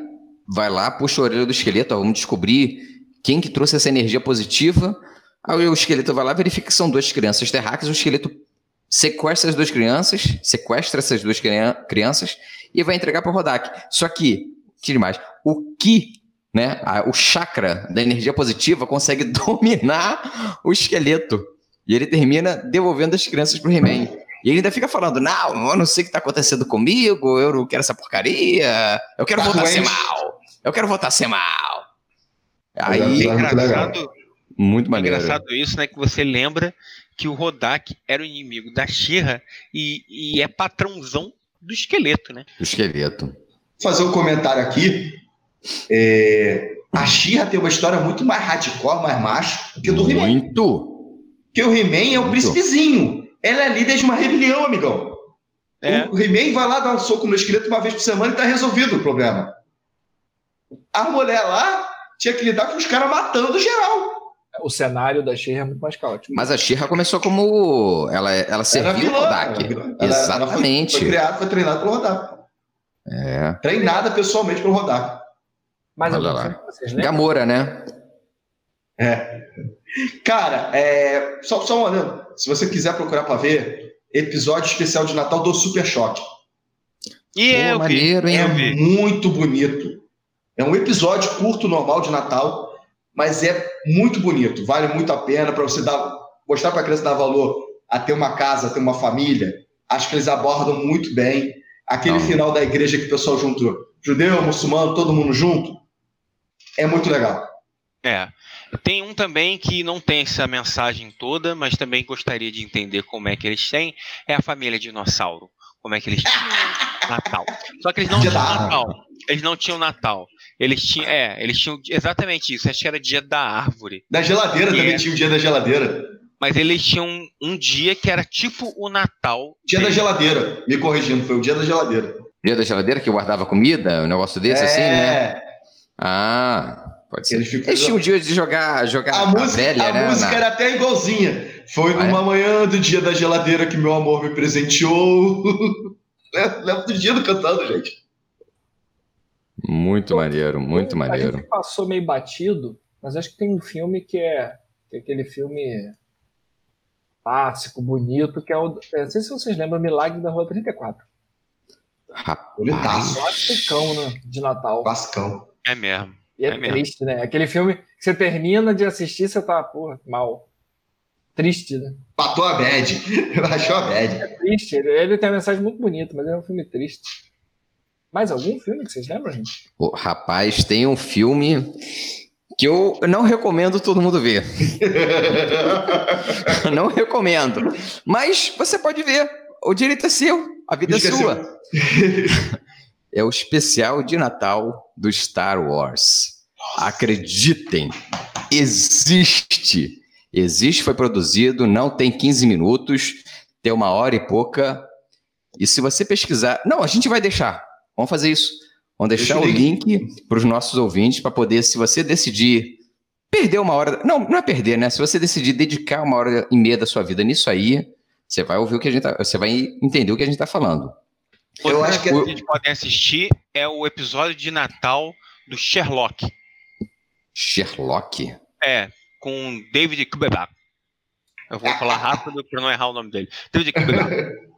vai lá, puxa a orelha do esqueleto, ó, vamos descobrir quem que trouxe essa energia positiva. Aí o esqueleto vai lá, verifica que são duas crianças terráqueas, o esqueleto sequestra as duas crianças, sequestra essas duas crian- crianças e vai entregar para o Rodak. Só que, que demais, o Ki, né, a- o chakra da energia positiva consegue *laughs* dominar o esqueleto. E ele termina devolvendo as crianças pro He-Man. E ele ainda fica falando: Não, eu não sei o que tá acontecendo comigo, eu não quero essa porcaria, eu quero Tá voltar a ser mal, eu quero ser mal. É Aí, É engraçado, muito é maneiro. engraçado isso, né? Que você lembra que o Rodak era o inimigo da Shira e, e é patrãozão do esqueleto, né? O esqueleto. fazer um comentário aqui. É, A Xirra tem uma história muito mais hardcore, mais macho do que a do He-Man. Muito. Porque o He-Man é o Muito. príncipezinho. Ela é líder de uma rebelião, amigão. É. O He-Man vai lá dar um soco no esqueleto uma vez por semana e tá resolvido o problema. A mulher lá tinha que lidar com os caras matando geral. O cenário da Sheer é muito mais caótico. Mas a Shira começou como. Ela, ela serviu o Rodak. vilã. Ela- Exatamente. Foi, foi criada, foi treinada pelo Rodak. É. Treinada pessoalmente pelo Rodak. Mas Olha lá. vocês lembram? Gamora, né? Cara, é, só, só um adendo. Se você quiser procurar pra ver, episódio especial de Natal do Super Choque. E Pô, eu vi, maneiro, hein? É muito bonito. É um episódio curto, normal de Natal, mas é muito bonito. Vale muito a pena para você dar, mostrar para a criança dar valor a ter uma casa, a ter uma família. Acho que eles abordam muito bem. Aquele Não. final da igreja que o pessoal juntou, judeu, muçulmano, todo mundo junto, é muito legal. É. Tem um também que não tem essa mensagem toda, mas também gostaria de entender como é que eles têm. É a família dinossauro. Como é que eles tinham *laughs* Natal. Só que eles não tinham. Natal. Eles não tinham Natal. Eles tinham. É, eles tinham exatamente isso. Acho que era dia da árvore. Da geladeira também é. tinha o dia da geladeira. Mas eles tinham um dia que era tipo o Natal. Dia da deles. geladeira, me corrigindo, foi o dia da geladeira. Dia da geladeira que guardava comida, um negócio desse, assim, né? É, Ah, pode ser. eles ficam. Eles tinham um dia de jogar, jogar A a, música, velha, a né? música na- era até igualzinha. Foi Ah, é? numa manhã do dia da geladeira que meu amor me presenteou. *laughs* Lembro do dia do cantando, gente. Muito maneiro, muito A maneiro. gente passou meio batido, mas acho que tem um filme que é, que é aquele filme clássico, bonito, que é o. é, Não sei se vocês lembram, Milagre da Rua 34. Bonitaço. Classicão, né? De Natal. Vascão. É mesmo. E é, É mesmo. triste, né? Aquele filme que você termina de assistir, você tá, porra, mal. Triste, né? Matou a bad. *laughs* Baixou a bad. É triste. Ele tem uma mensagem muito bonita, mas é um filme triste. Mais algum filme que vocês lembram, gente? Ô, rapaz, tem um filme que eu não recomendo todo mundo ver. *laughs* não recomendo. Mas você pode ver. O direito é seu. A vida é sua. *laughs* é o especial de Natal do Star Wars. Acreditem, existe. Existe, foi produzido, não tem 15 minutos, tem uma hora e pouca. E se você pesquisar. Não, a gente vai deixar. Vamos fazer isso. Vamos deixar o link para os nossos ouvintes para poder, se você decidir perder uma hora. Não, não é perder, né? Se você decidir dedicar uma hora e meia da sua vida nisso aí, você vai ouvir o que a gente tá, Você vai entender o que a gente está falando. Eu acho que a gente pode assistir é o episódio de Natal do Sherlock. Sherlock? É, com David Kubebab. Eu vou falar rápido para não errar o nome dele. David Kubebab. *laughs*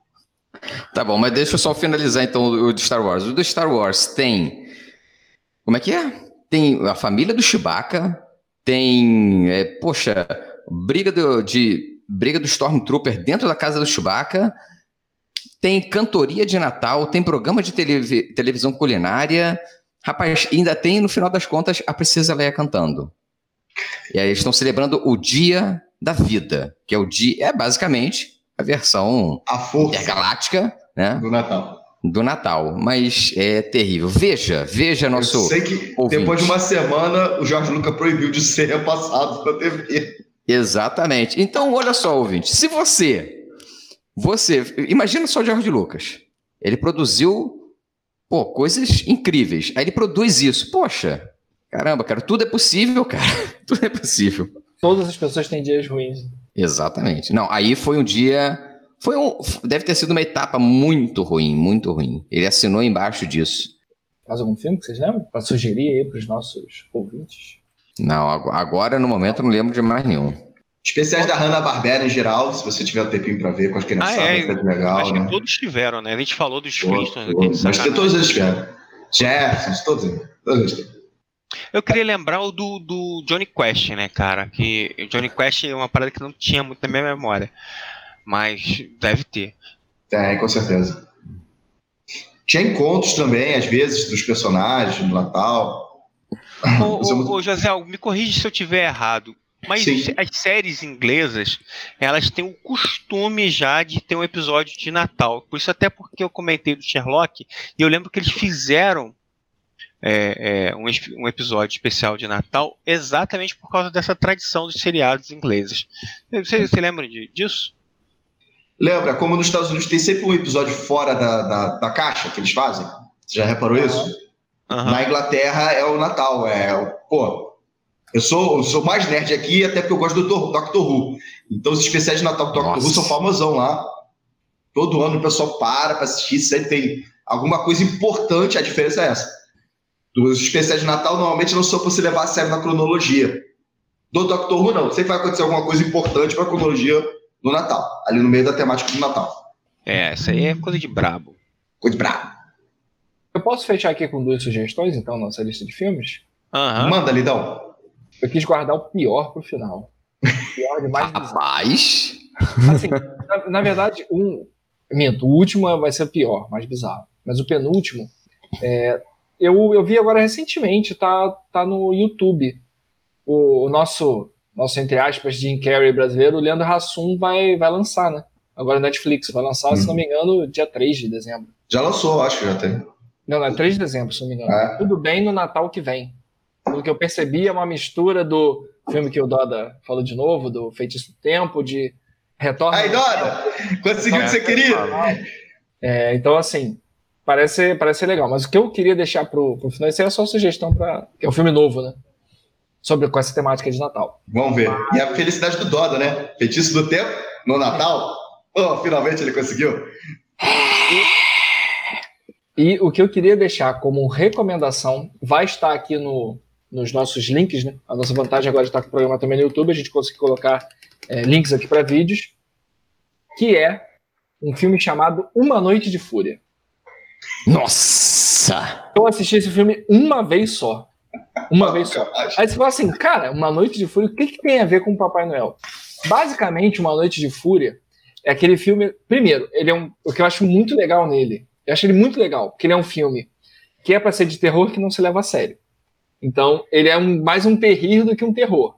Tá bom, mas deixa eu só finalizar então o de Star Wars. O do Star Wars tem. Como é que é? Tem a família do Chewbacca, tem. É, poxa, briga do, de. Briga do Stormtrooper dentro da casa do Chewbacca. Tem cantoria de Natal, tem programa de televi televisão culinária. Rapaz, ainda tem, no final das contas, a Princesa Leia cantando. E aí eles estão celebrando o Dia da Vida, que é o dia. É basicamente a versão a força galáctica né? do Natal. Do Natal, mas é terrível. Veja, veja nosso. Eu sei que ouvinte. depois de uma semana o Jorge Lucas proibiu de ser repassado na TV. Exatamente. Então, olha só, ouvinte. Se você. Você. Imagina só o Jorge Lucas. Ele produziu pô, coisas incríveis. Aí ele produz isso. Poxa, caramba, cara, tudo é possível, cara. *laughs* tudo é possível. Todas as pessoas têm dias ruins. Exatamente. Não, aí foi um dia. Foi um, deve ter sido uma etapa muito ruim, muito ruim. Ele assinou embaixo disso. Mais algum filme que vocês lembram? Para sugerir aí para os nossos ouvintes? Não, agora no momento não lembro de mais nenhum. Especiais da Hanna-Barbera em geral, se você tiver um tempinho para ver com as crianças, ah, é, legal. Acho né? que todos tiveram, né? A gente falou dos Flintstones aqui. Mas todos eles tiveram. Jeffersons, todos. Todos eles tiveram. Eu queria lembrar o do, do Johnny Quest, né, cara? Que Johnny Quest é uma parada que não tinha muito na minha memória. Mas deve ter. Tem, com certeza. Tinha encontros também, às vezes, dos personagens no Natal. Ô, ô, ô José, me corrija se eu tiver errado. Mas Sim. as séries inglesas, elas têm o costume já de ter um episódio de Natal. Por isso até porque eu comentei do Sherlock, e eu lembro que eles fizeram é, é, um, um, episódio especial de Natal exatamente por causa dessa tradição dos seriados ingleses. Você, você lembra de, disso? Lembra, como nos Estados Unidos tem sempre um episódio fora da, da, da caixa que eles fazem? Você já reparou uhum. isso? Uhum. Na Inglaterra é o Natal, é pô. Eu sou, eu sou mais nerd aqui, até porque eu gosto do Doctor Who. Então os especiais de Natal do Doctor Nossa. Who são famosão lá. Todo ano o pessoal para para assistir, sempre tem alguma coisa importante, a diferença é essa dos especiais de Natal normalmente não são para você levar a sério na cronologia. Do Doctor Who, não. Sempre vai acontecer alguma coisa importante para a cronologia do Natal, ali no meio da temática do Natal. É, essa aí é coisa de brabo. Coisa de brabo. Eu posso fechar aqui com duas sugestões, então, nossa lista de filmes? Uhum. Manda, Lidão. Eu quis guardar o pior pro final. O pior demais. Rapaz! Assim, na, na, verdade, um. Minto, o último vai ser o pior, mais bizarro. Mas o penúltimo é, eu, eu vi agora recentemente, tá, tá no YouTube. O, o nosso, nosso, entre aspas, Jim Carrey brasileiro, o Leandro Hassum vai, vai lançar, né? Agora Netflix, vai lançar, hum. se não me engano, dia 3 de dezembro. Já lançou, acho que já tem. Não, não é 3 de dezembro, se não me engano. É. Tudo bem no Natal que vem. Pelo que eu percebi, é uma mistura do filme que o Doda falou de novo, do Feitiço do Tempo, de Retorno. Aí, Doda! Quantos segundos você queria? É, então, assim, Parece, parece legal. Mas o que eu queria deixar pro, pro final, isso é só sugestão para é um filme novo, né? Sobre com essa temática de Natal. Vamos ver. E a felicidade do Doda, né? Feitiço do tempo no Natal. Oh, finalmente ele conseguiu. E o que eu queria deixar como recomendação vai estar aqui no, nos nossos links, né? A nossa vantagem agora de estar com o programa também no YouTube, a gente consegue colocar é, links aqui para vídeos, que é um filme chamado Uma Noite de Fúria. Nossa! Eu assisti esse filme uma vez só. Uma vez só. Aí você fala assim, cara, Uma Noite de Fúria, o que, que tem a ver com o Papai Noel? Basicamente, Uma Noite de Fúria é aquele filme. Primeiro, ele é um. O que eu acho muito legal nele. Eu acho ele muito legal, porque ele é um filme que é para ser de terror que não se leva a sério. Então, ele é um, mais um terrir do que um terror.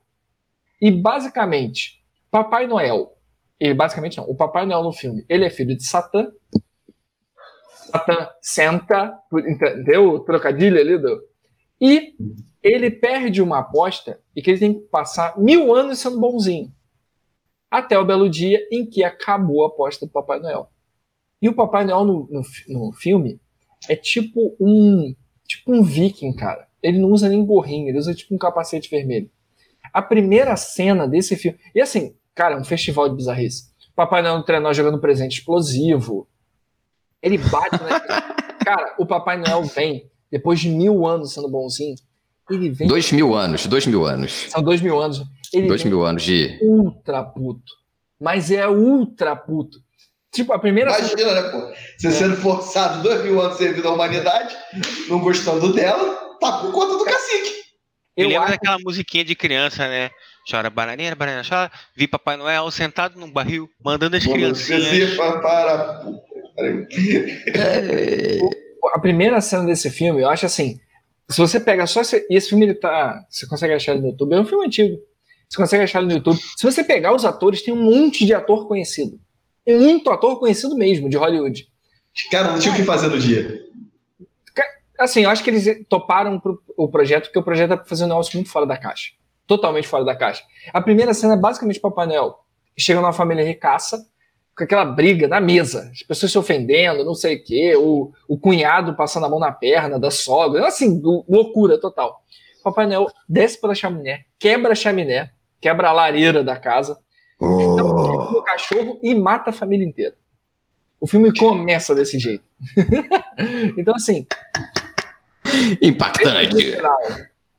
E, basicamente, Papai Noel, e basicamente não, o Papai Noel no filme, ele é filho de Satã. Satã senta, entendeu o trocadilho ali do... E ele perde uma aposta e que ele tem que passar mil anos sendo bonzinho. Até o belo dia em que acabou a aposta do Papai Noel. E o Papai Noel no, no, no filme é tipo um tipo um viking, cara. Ele não usa nem gorrinho, ele usa tipo um capacete vermelho. A primeira cena desse filme. E assim, cara, é um festival de bizarrice. Papai Noel no trenó jogando presente explosivo. Ele bate, né? *laughs* cara, o Papai Noel vem, depois de mil anos sendo bonzinho, ele vem. Dois mil anos, dois mil anos. São dois mil anos. Ele dois mil anos de. Ultra puto. Mas é ultra puto. Tipo, a primeira. Imagina, né, pô? Você é. sendo forçado dois mil anos servindo à humanidade, não gostando dela, tá por conta do cacique. Eu lembro acho... daquela musiquinha de criança, né? Chora bananeira, bananeira, chora. Vi Papai Noel sentado num barril, mandando as criancinhas. Para... *laughs* a primeira cena desse filme, eu acho assim, se você pega só esse, e esse filme ele tá, você consegue achar ele no YouTube, é um filme antigo. Você consegue achar ele no YouTube. Se você pegar os atores, tem um monte de ator conhecido. Tem muito ator conhecido mesmo de Hollywood. Cara, não tinha o que fazer no dia. Assim, eu acho que eles toparam pro, o projeto, porque o projeto é pra fazer um negócio muito fora da caixa. Totalmente fora da caixa. A primeira cena é basicamente Papai Noel. Chega numa família ricaça, com aquela briga na mesa, as pessoas se ofendendo, não sei o quê, o, o cunhado passando a mão na perna da sogra, assim, loucura total. Papai Noel desce pela chaminé, quebra a chaminé, quebra a lareira da casa, oh. dá um cachorro e mata a família inteira. O filme começa desse jeito. *laughs* então, assim. Impactante.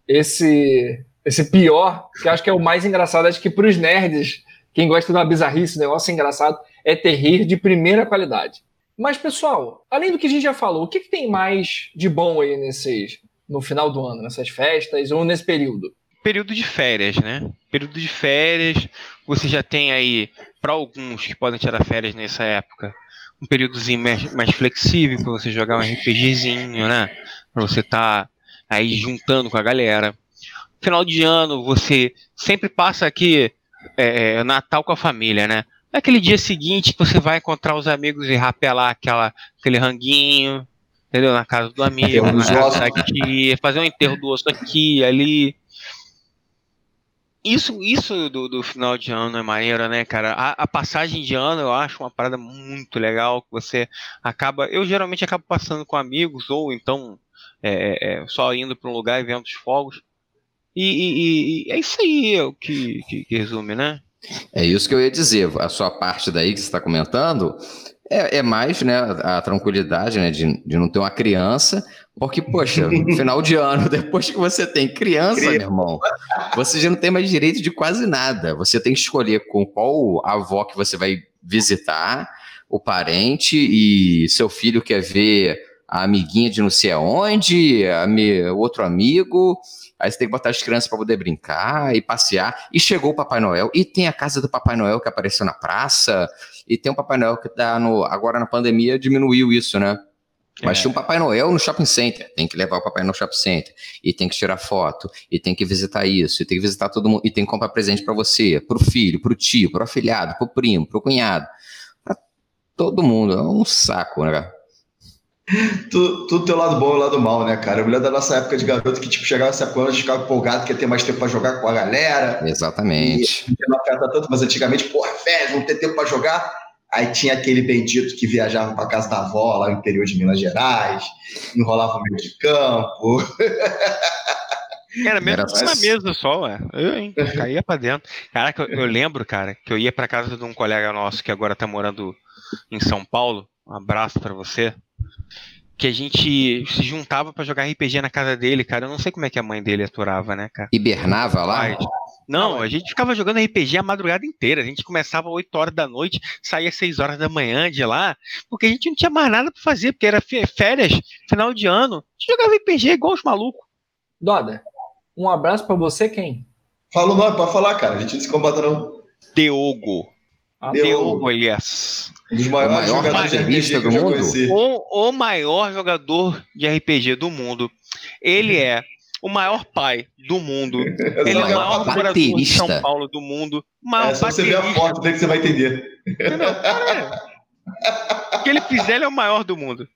Esse, esse pior, que acho que é o mais engraçado, acho que para os nerds, quem gosta de uma bizarrice, negócio engraçado, é terrir de primeira qualidade. Mas, pessoal, além do que a gente já falou, o que, que tem mais de bom aí nesses, no final do ano, nessas festas ou nesse período? Período de férias, né? Período de férias, você já tem aí, para alguns que podem tirar férias nessa época, um períodozinho mais, mais flexível para você jogar um RPGzinho, né? Para você estar tá aí juntando com a galera. Final de ano, você sempre passa aqui é, é Natal com a família, né? Naquele dia seguinte que você vai encontrar os amigos e rapelar aquela, aquele ranguinho, entendeu? Na casa do amigo, na casa aqui, fazer um enterro do osso aqui, ali. Isso, isso do, do final de ano é maneiro, né, cara? A, a, passagem de ano eu acho uma parada muito legal que você acaba. Eu geralmente acabo passando com amigos ou então é, é, só indo para um lugar e vendo os fogos. E, e, e, é isso aí o que, que, que resume, né? É isso que eu ia dizer. A sua parte daí que você está comentando é, é, mais né, a tranquilidade né, de, de não ter uma criança, porque, poxa, *laughs* final de ano, depois que você tem criança, meu irmão, você já não tem mais direito de quase nada. Você tem que escolher com qual avó que você vai visitar, o parente, e seu filho quer ver a amiguinha de não sei aonde, a me, outro amigo, Aí você tem que botar as crianças para poder brincar e passear. E chegou o Papai Noel. E tem a casa do Papai Noel que apareceu na praça. E tem o Papai Noel que tá no. Agora na pandemia diminuiu isso, né? Mas é. tinha um Papai Noel no shopping center. Tem que levar o Papai no shopping center. E tem que tirar foto. E tem que visitar isso. E tem que visitar todo mundo. E tem que comprar presente para você, pro filho, pro tio, pro afilhado, pro primo, pro cunhado. Pra todo mundo. É um saco, né? Tudo, tudo tem o lado bom e o lado mal, né, cara? Eu me lembro da nossa época de garoto que, tipo, chegava essa época, a gente ficava empolgado, quer ter mais tempo pra jogar com a galera. Exatamente. E não afeta tanto, mas antigamente, porra, férias, não ter tempo pra jogar. Aí tinha aquele bendito que viajava pra casa da avó, lá no interior de Minas Gerais, enrolava o meio de campo. Era mesmo Era uma mesa só, ué. Eu, hein, caía pra dentro. Caraca, eu, eu lembro, cara, que eu ia pra casa de um colega nosso que agora tá morando em São Paulo. Um abraço para você que a gente se juntava para jogar RPG na casa dele, cara. Eu não sei como é que a mãe dele aturava, né, cara? Hibernava lá? Não, a gente ficava jogando RPG a madrugada inteira. A gente começava 8 horas da noite, saía 6 horas da manhã de lá, porque a gente não tinha mais nada para fazer, porque era férias, final de ano. A gente jogava RPG igual os malucos. Doda, um abraço para você, quem? Fala o nome, pode falar, cara. A gente não se combata, não. Diogo. Diogo Elias. Um dos maiores o maior jogadores de RPG do mundo. O, o, maior jogador de RPG do mundo. Ele é o maior pai do mundo. *laughs* Ele é é o a maior morador de. São Paulo do mundo. O maior É, só você ver a foto dele que você vai entender. Entendeu? É. O que ele fizer, ele é o maior do mundo.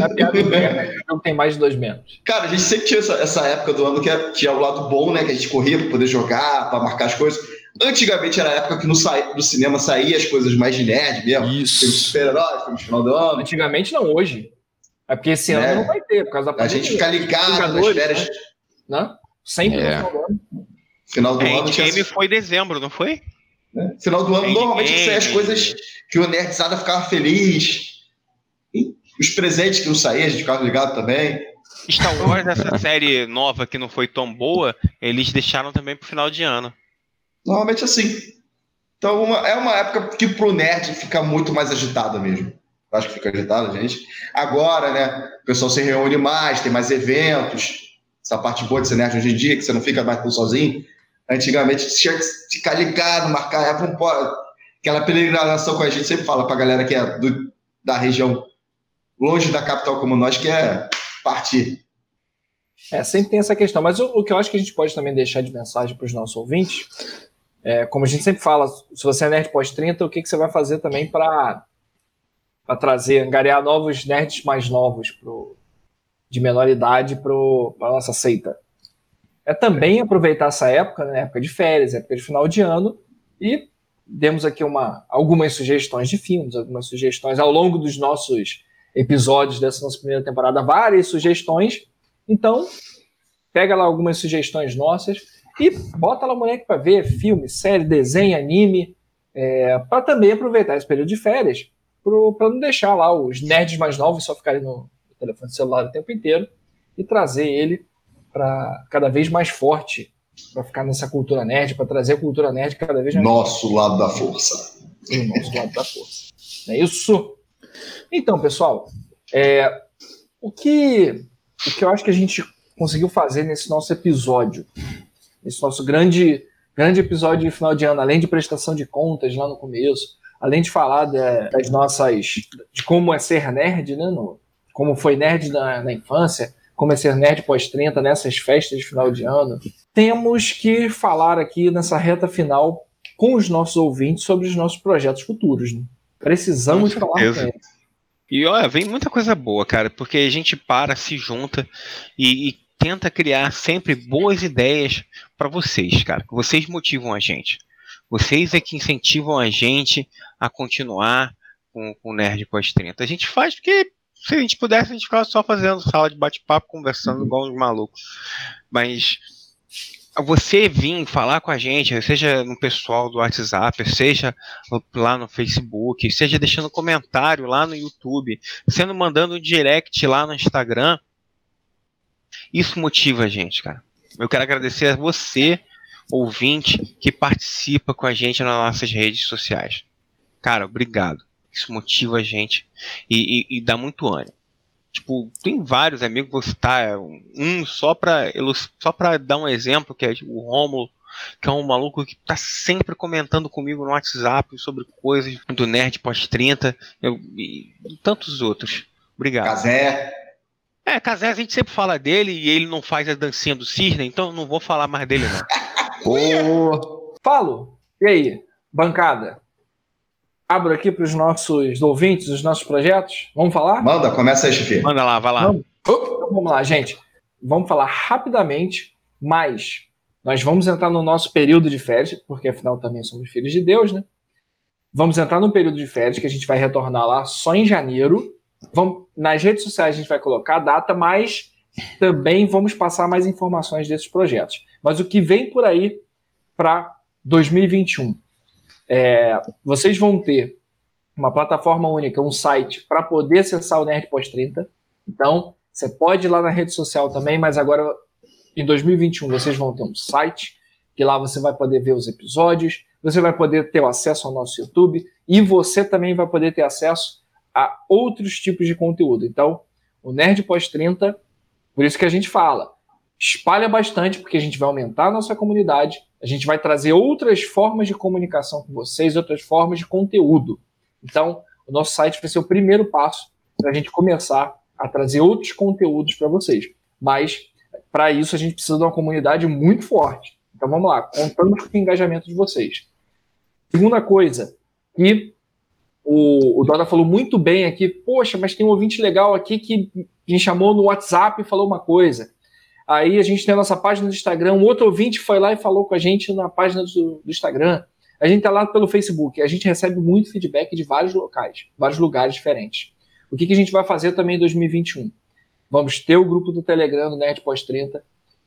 A piada interna é que o jogo tem mais de dois metros. Cara, a gente sempre tinha essa, essa época do ano que é, tinha o lado bom, né? Que a gente corria pra poder jogar, pra marcar as coisas. Antigamente era a época que no, sa... no cinema saía as coisas mais de nerd mesmo. Filme de super-heróis, filme de final do ano. Antigamente não, hoje. É porque esse ano É. não vai ter, por causa da A gente pandemia, fica ligado nas Vingadores, férias. né? Sempre É. no final do ano. Final do A ano tinha. Foi em dezembro, não foi? Final do ano, Endgame. normalmente saem as coisas que o nerdzada ficava feliz. E os presentes que não saíam, a gente ficava ligado também. Star Wars, essa *laughs* série nova que não foi tão boa, eles deixaram também pro final de ano. Normalmente assim. Então uma- é uma época que pro nerd fica muito mais agitada mesmo. Acho que fica agitada, gente. Agora, né? O pessoal se reúne mais, tem mais eventos. Essa parte boa de ser nerd hoje em dia, que você não fica mais tão sozinho. Antigamente tinha que ficar ligado, marcar. É, pode- aquela peregrinação com a gente sempre fala pra galera que é do- da região longe da capital como nós, que é partir. É, sempre tem essa questão. Mas o, o que eu acho que a gente pode também deixar de mensagem para os nossos ouvintes, é, como a gente sempre fala, se você é nerd pós-30, o que, que você vai fazer também para trazer, angariar novos nerds mais novos pro, de menor idade para a nossa seita? É também aproveitar essa época, né, época de férias, época de final de ano, e demos aqui uma, algumas sugestões de filmes, algumas sugestões ao longo dos nossos episódios dessa nossa primeira temporada, várias sugestões. Então, pega lá algumas sugestões nossas e bota lá o moleque para ver filme, série, desenho, anime, é, para também aproveitar esse período de férias, para não deixar lá os nerds mais novos só ficarem no telefone celular o tempo inteiro e trazer ele para cada vez mais forte, para ficar nessa cultura nerd, para trazer a cultura nerd cada vez mais Nosso lado da força. nosso lado da força. Não é isso? Então, pessoal, é, o, que, o que eu acho que a gente conseguiu fazer nesse nosso episódio, nesse nosso grande, grande episódio de final de ano, além de prestação de contas lá no começo, além de falar da- das nossas. de como é ser nerd, né? no- como foi nerd na, na infância, como é ser nerd pós-30 nessas festas de final de ano, temos que falar aqui nessa reta final com os nossos ouvintes sobre os nossos projetos futuros. Né? Precisamos falar com eles. E olha, vem muita coisa boa, cara, porque a gente para, se junta e, e tenta criar sempre boas ideias para vocês, cara. Vocês motivam a gente. Vocês é que incentivam a gente a continuar com, com o Nerd pós 30. A gente faz porque se a gente pudesse, a gente ficava só fazendo sala de bate-papo, conversando igual uns malucos. Mas você vir falar com a gente, seja no pessoal do WhatsApp, seja lá no Facebook, seja deixando comentário lá no YouTube, sendo mandando um direct lá no Instagram, isso motiva a gente, cara. Eu quero agradecer a você, ouvinte, que participa com a gente nas nossas redes sociais. Cara, obrigado. Isso motiva a gente e, e- e dá muito ânimo. Tipo, tem vários amigos, vou citar um só pra, só pra dar um exemplo, que é o Rômulo, que é um maluco que tá sempre comentando comigo no WhatsApp sobre coisas do Nerd pós-30 eu- e, e tantos outros. Obrigado. Casé. É, Casé, a gente sempre fala dele e ele não faz a dancinha do cisne, então eu não vou falar mais dele, não. *laughs* Pô, Falo. E aí, bancada? Abro aqui para os nossos ouvintes, os nossos projetos. Vamos falar? Manda, começa aí, chefe. Manda lá, vai lá. Vamos. Então vamos lá, gente. Vamos falar rapidamente, mas nós vamos entrar no nosso período de férias, porque afinal também somos filhos de Deus, né? Vamos entrar num período de férias que a gente vai retornar lá só em janeiro. Vamos, nas redes sociais a gente vai colocar a data, mas também vamos passar mais informações desses projetos. Mas o que vem por aí para 2021? É, vocês vão ter uma plataforma única, um site para poder acessar o Nerd Pós 30. Então, você pode ir lá na rede social também, mas agora em 2021 vocês vão ter um site que lá você vai poder ver os episódios, você vai poder ter acesso ao nosso YouTube e você também vai poder ter acesso a outros tipos de conteúdo. Então, o Nerd Pós 30, por isso que a gente fala, espalha bastante, porque a gente vai aumentar a nossa comunidade, a gente vai trazer outras formas de comunicação com vocês, outras formas de conteúdo. Então, o nosso site vai ser o primeiro passo para a gente começar a trazer outros conteúdos para vocês. Mas para isso a gente precisa de uma comunidade muito forte. Então vamos lá, contamos com o engajamento de vocês. Segunda coisa, que o, o Doda falou muito bem aqui, poxa, mas tem um ouvinte legal aqui que me chamou no WhatsApp e falou uma coisa. Aí a gente tem a nossa página do Instagram, um outro ouvinte foi lá e falou com a gente na página do, do Instagram. A gente está lá pelo Facebook, a gente recebe muito feedback de vários locais, vários lugares diferentes. O que, que a gente vai fazer também em 2021? Vamos ter o grupo do Telegram do Nerd Pós 30,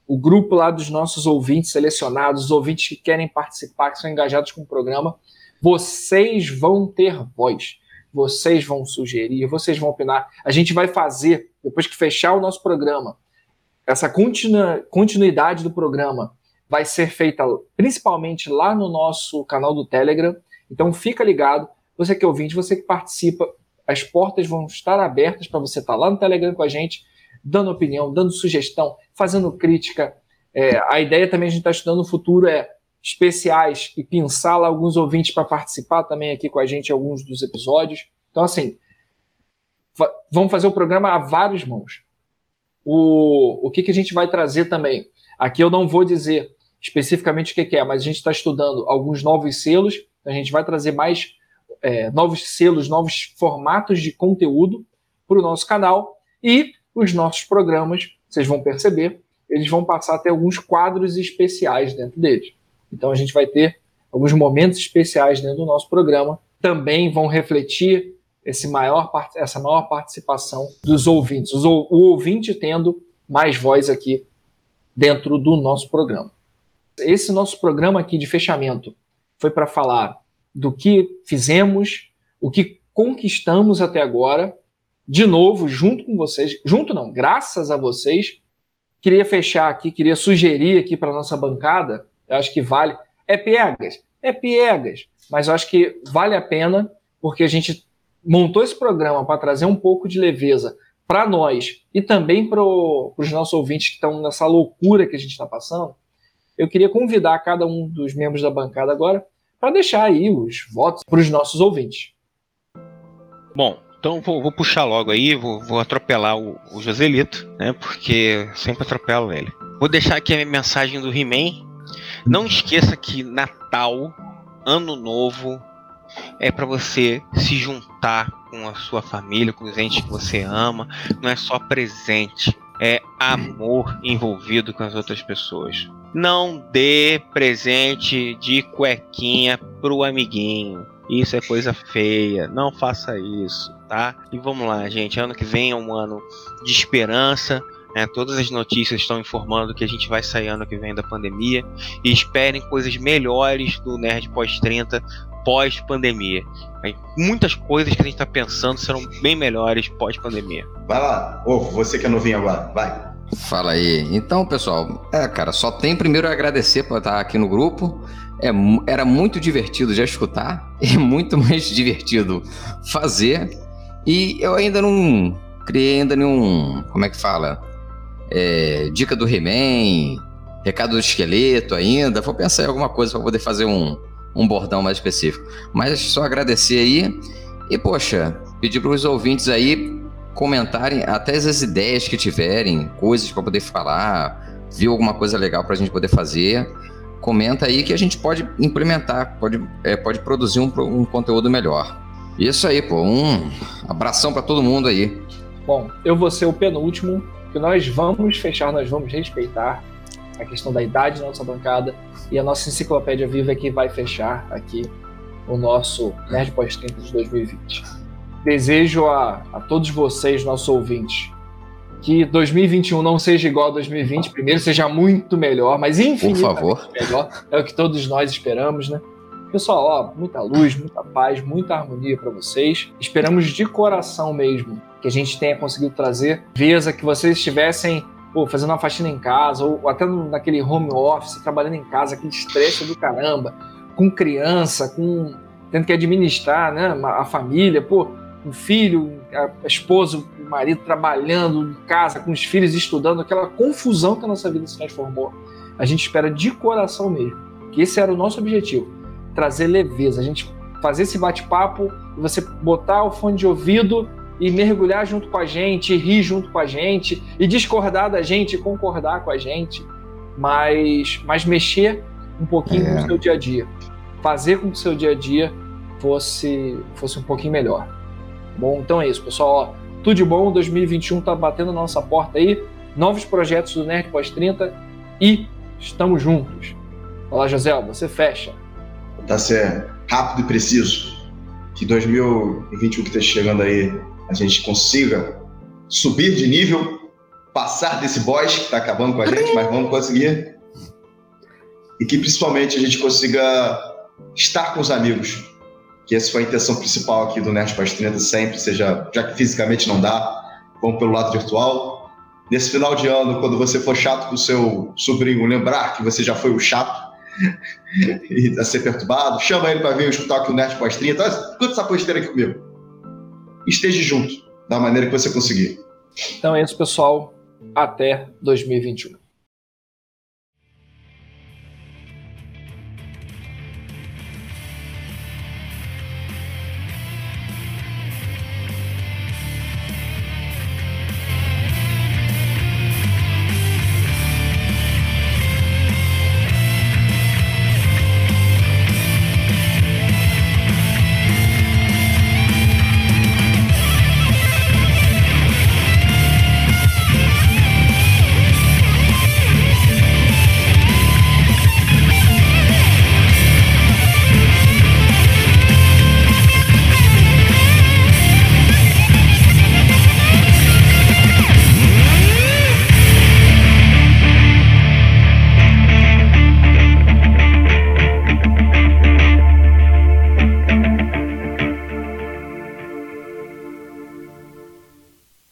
o grupo lá dos nossos ouvintes selecionados, os ouvintes que querem participar, que são engajados com o programa. Vocês vão ter voz, vocês vão sugerir, vocês vão opinar. A gente vai fazer, depois que fechar o nosso programa, essa continua, continuidade do programa vai ser feita principalmente lá no nosso canal do Telegram. Então fica ligado, você que é ouvinte, você que participa, as portas vão estar abertas para você estar lá no Telegram com a gente, dando opinião, dando sugestão, fazendo crítica. É, a ideia também a gente está estudando no futuro é especiais e pensar lá alguns ouvintes para participar também aqui com a gente alguns dos episódios. Então, assim, vamos fazer o programa a várias mãos. O, o que, que a gente vai trazer também? Aqui eu não vou dizer especificamente o que, que é, mas a gente está estudando alguns novos selos, a gente vai trazer mais é, novos selos, novos formatos de conteúdo para o nosso canal e os nossos programas, vocês vão perceber, eles vão passar a ter alguns quadros especiais dentro deles. Então a gente vai ter alguns momentos especiais dentro do nosso programa, também vão refletir esse maior, essa maior participação dos ouvintes, o ouvinte tendo mais voz aqui dentro do nosso programa. Esse nosso programa aqui de fechamento foi para falar do que fizemos, o que conquistamos até agora, de novo, junto com vocês, junto não, graças a vocês. Queria fechar aqui, queria sugerir aqui para nossa bancada, eu acho que vale. É piegas, é piegas, mas eu acho que vale a pena, porque a gente montou esse programa para trazer um pouco de leveza para nós e também para os nossos ouvintes que estão nessa loucura que a gente está passando eu queria convidar cada um dos membros da bancada agora para deixar aí os votos para os nossos ouvintes. Bom, então vou, vou puxar logo aí, vou, vou atropelar o, o, Joselito, né? Porque sempre atropelo ele. Vou deixar aqui a mensagem do He-Man. Não esqueça que Natal, Ano Novo, é para você se juntar com a sua família, com os entes que você ama. Não é só presente, é amor envolvido com as outras pessoas. Não dê presente de cuequinha pro amiguinho. Isso é coisa feia. Não faça isso, tá? E vamos lá, gente. Ano que vem é um ano de esperança. Né? Todas as notícias estão informando que a gente vai sair ano que vem da pandemia. E esperem coisas melhores do Nerd pós-30 pós-pandemia. Muitas coisas que a gente está pensando serão bem melhores pós-pandemia. Vai lá, Ô, você que é novinho agora, vai. Fala aí. Então, pessoal, é, cara, só tem primeiro a agradecer por estar aqui no grupo. É, era muito divertido já escutar *laughs* e muito mais divertido fazer. E eu ainda não criei ainda nenhum, como é que fala? É, dica do He-Man, recado do esqueleto ainda. Vou pensar em alguma coisa para poder fazer um, um bordão mais específico. Mas só agradecer aí. E, poxa, pedir para os ouvintes aí comentarem até as ideias que tiverem, coisas para poder falar, viu alguma coisa legal para a gente poder fazer. Comenta aí que a gente pode implementar, pode, é, pode produzir um, um conteúdo melhor. Isso aí, pô. Um abração para todo mundo aí. Bom, eu vou ser o penúltimo, que nós vamos fechar, nós vamos respeitar a questão da idade da nossa bancada e a nossa enciclopédia viva é que vai fechar aqui o nosso Nerd Pós-30 de 2020 desejo a, a todos vocês, nossos ouvintes, que 2021 não seja igual a 2020, primeiro seja muito melhor, mas infinitamente melhor, é o que todos nós esperamos, né? Pessoal, ó, muita luz, muita paz, muita harmonia para vocês. Esperamos de coração mesmo que a gente tenha conseguido trazer veza que vocês estivessem pô, fazendo uma faxina em casa, ou até naquele home office, trabalhando em casa, aquele estresse do caramba, com criança, com tendo que administrar né, a família, pô, um filho, a esposa, o marido trabalhando em casa, com os filhos estudando, aquela confusão que a nossa vida se transformou. A gente espera de coração mesmo, que esse era o nosso objetivo, trazer leveza, a gente fazer esse bate-papo você botar o fone de ouvido e mergulhar junto com a gente, rir junto com a gente, e discordar da gente, e concordar com a gente, mas, mas mexer um pouquinho é. no seu dia a dia. Fazer com que o seu dia a dia fosse, fosse um pouquinho melhor. Bom, então é isso, pessoal. Ó, tudo de bom, 2021 tá batendo na nossa porta aí. Novos projetos do Nerd Pós 30 e estamos juntos. Olá, José, você fecha. Tá certo. Rápido e preciso. Que 2021 que está chegando aí, a gente consiga subir de nível, passar desse boss que está acabando com a gente, mas vamos conseguir. E que principalmente a gente consiga estar com os amigos. Que essa foi a intenção principal aqui do Nerd Pós 30 sempre, seja, já que fisicamente não dá, vamos pelo lado virtual. Nesse final de ano, quando você for chato com o seu sobrinho, lembrar que você já foi o chato *laughs* e a ser perturbado, chama ele para vir escutar aqui o Nerd Pós 30. Escuta essa posteira aqui comigo. Esteja junto, da maneira que você conseguir. Então é isso, pessoal. Até 2021.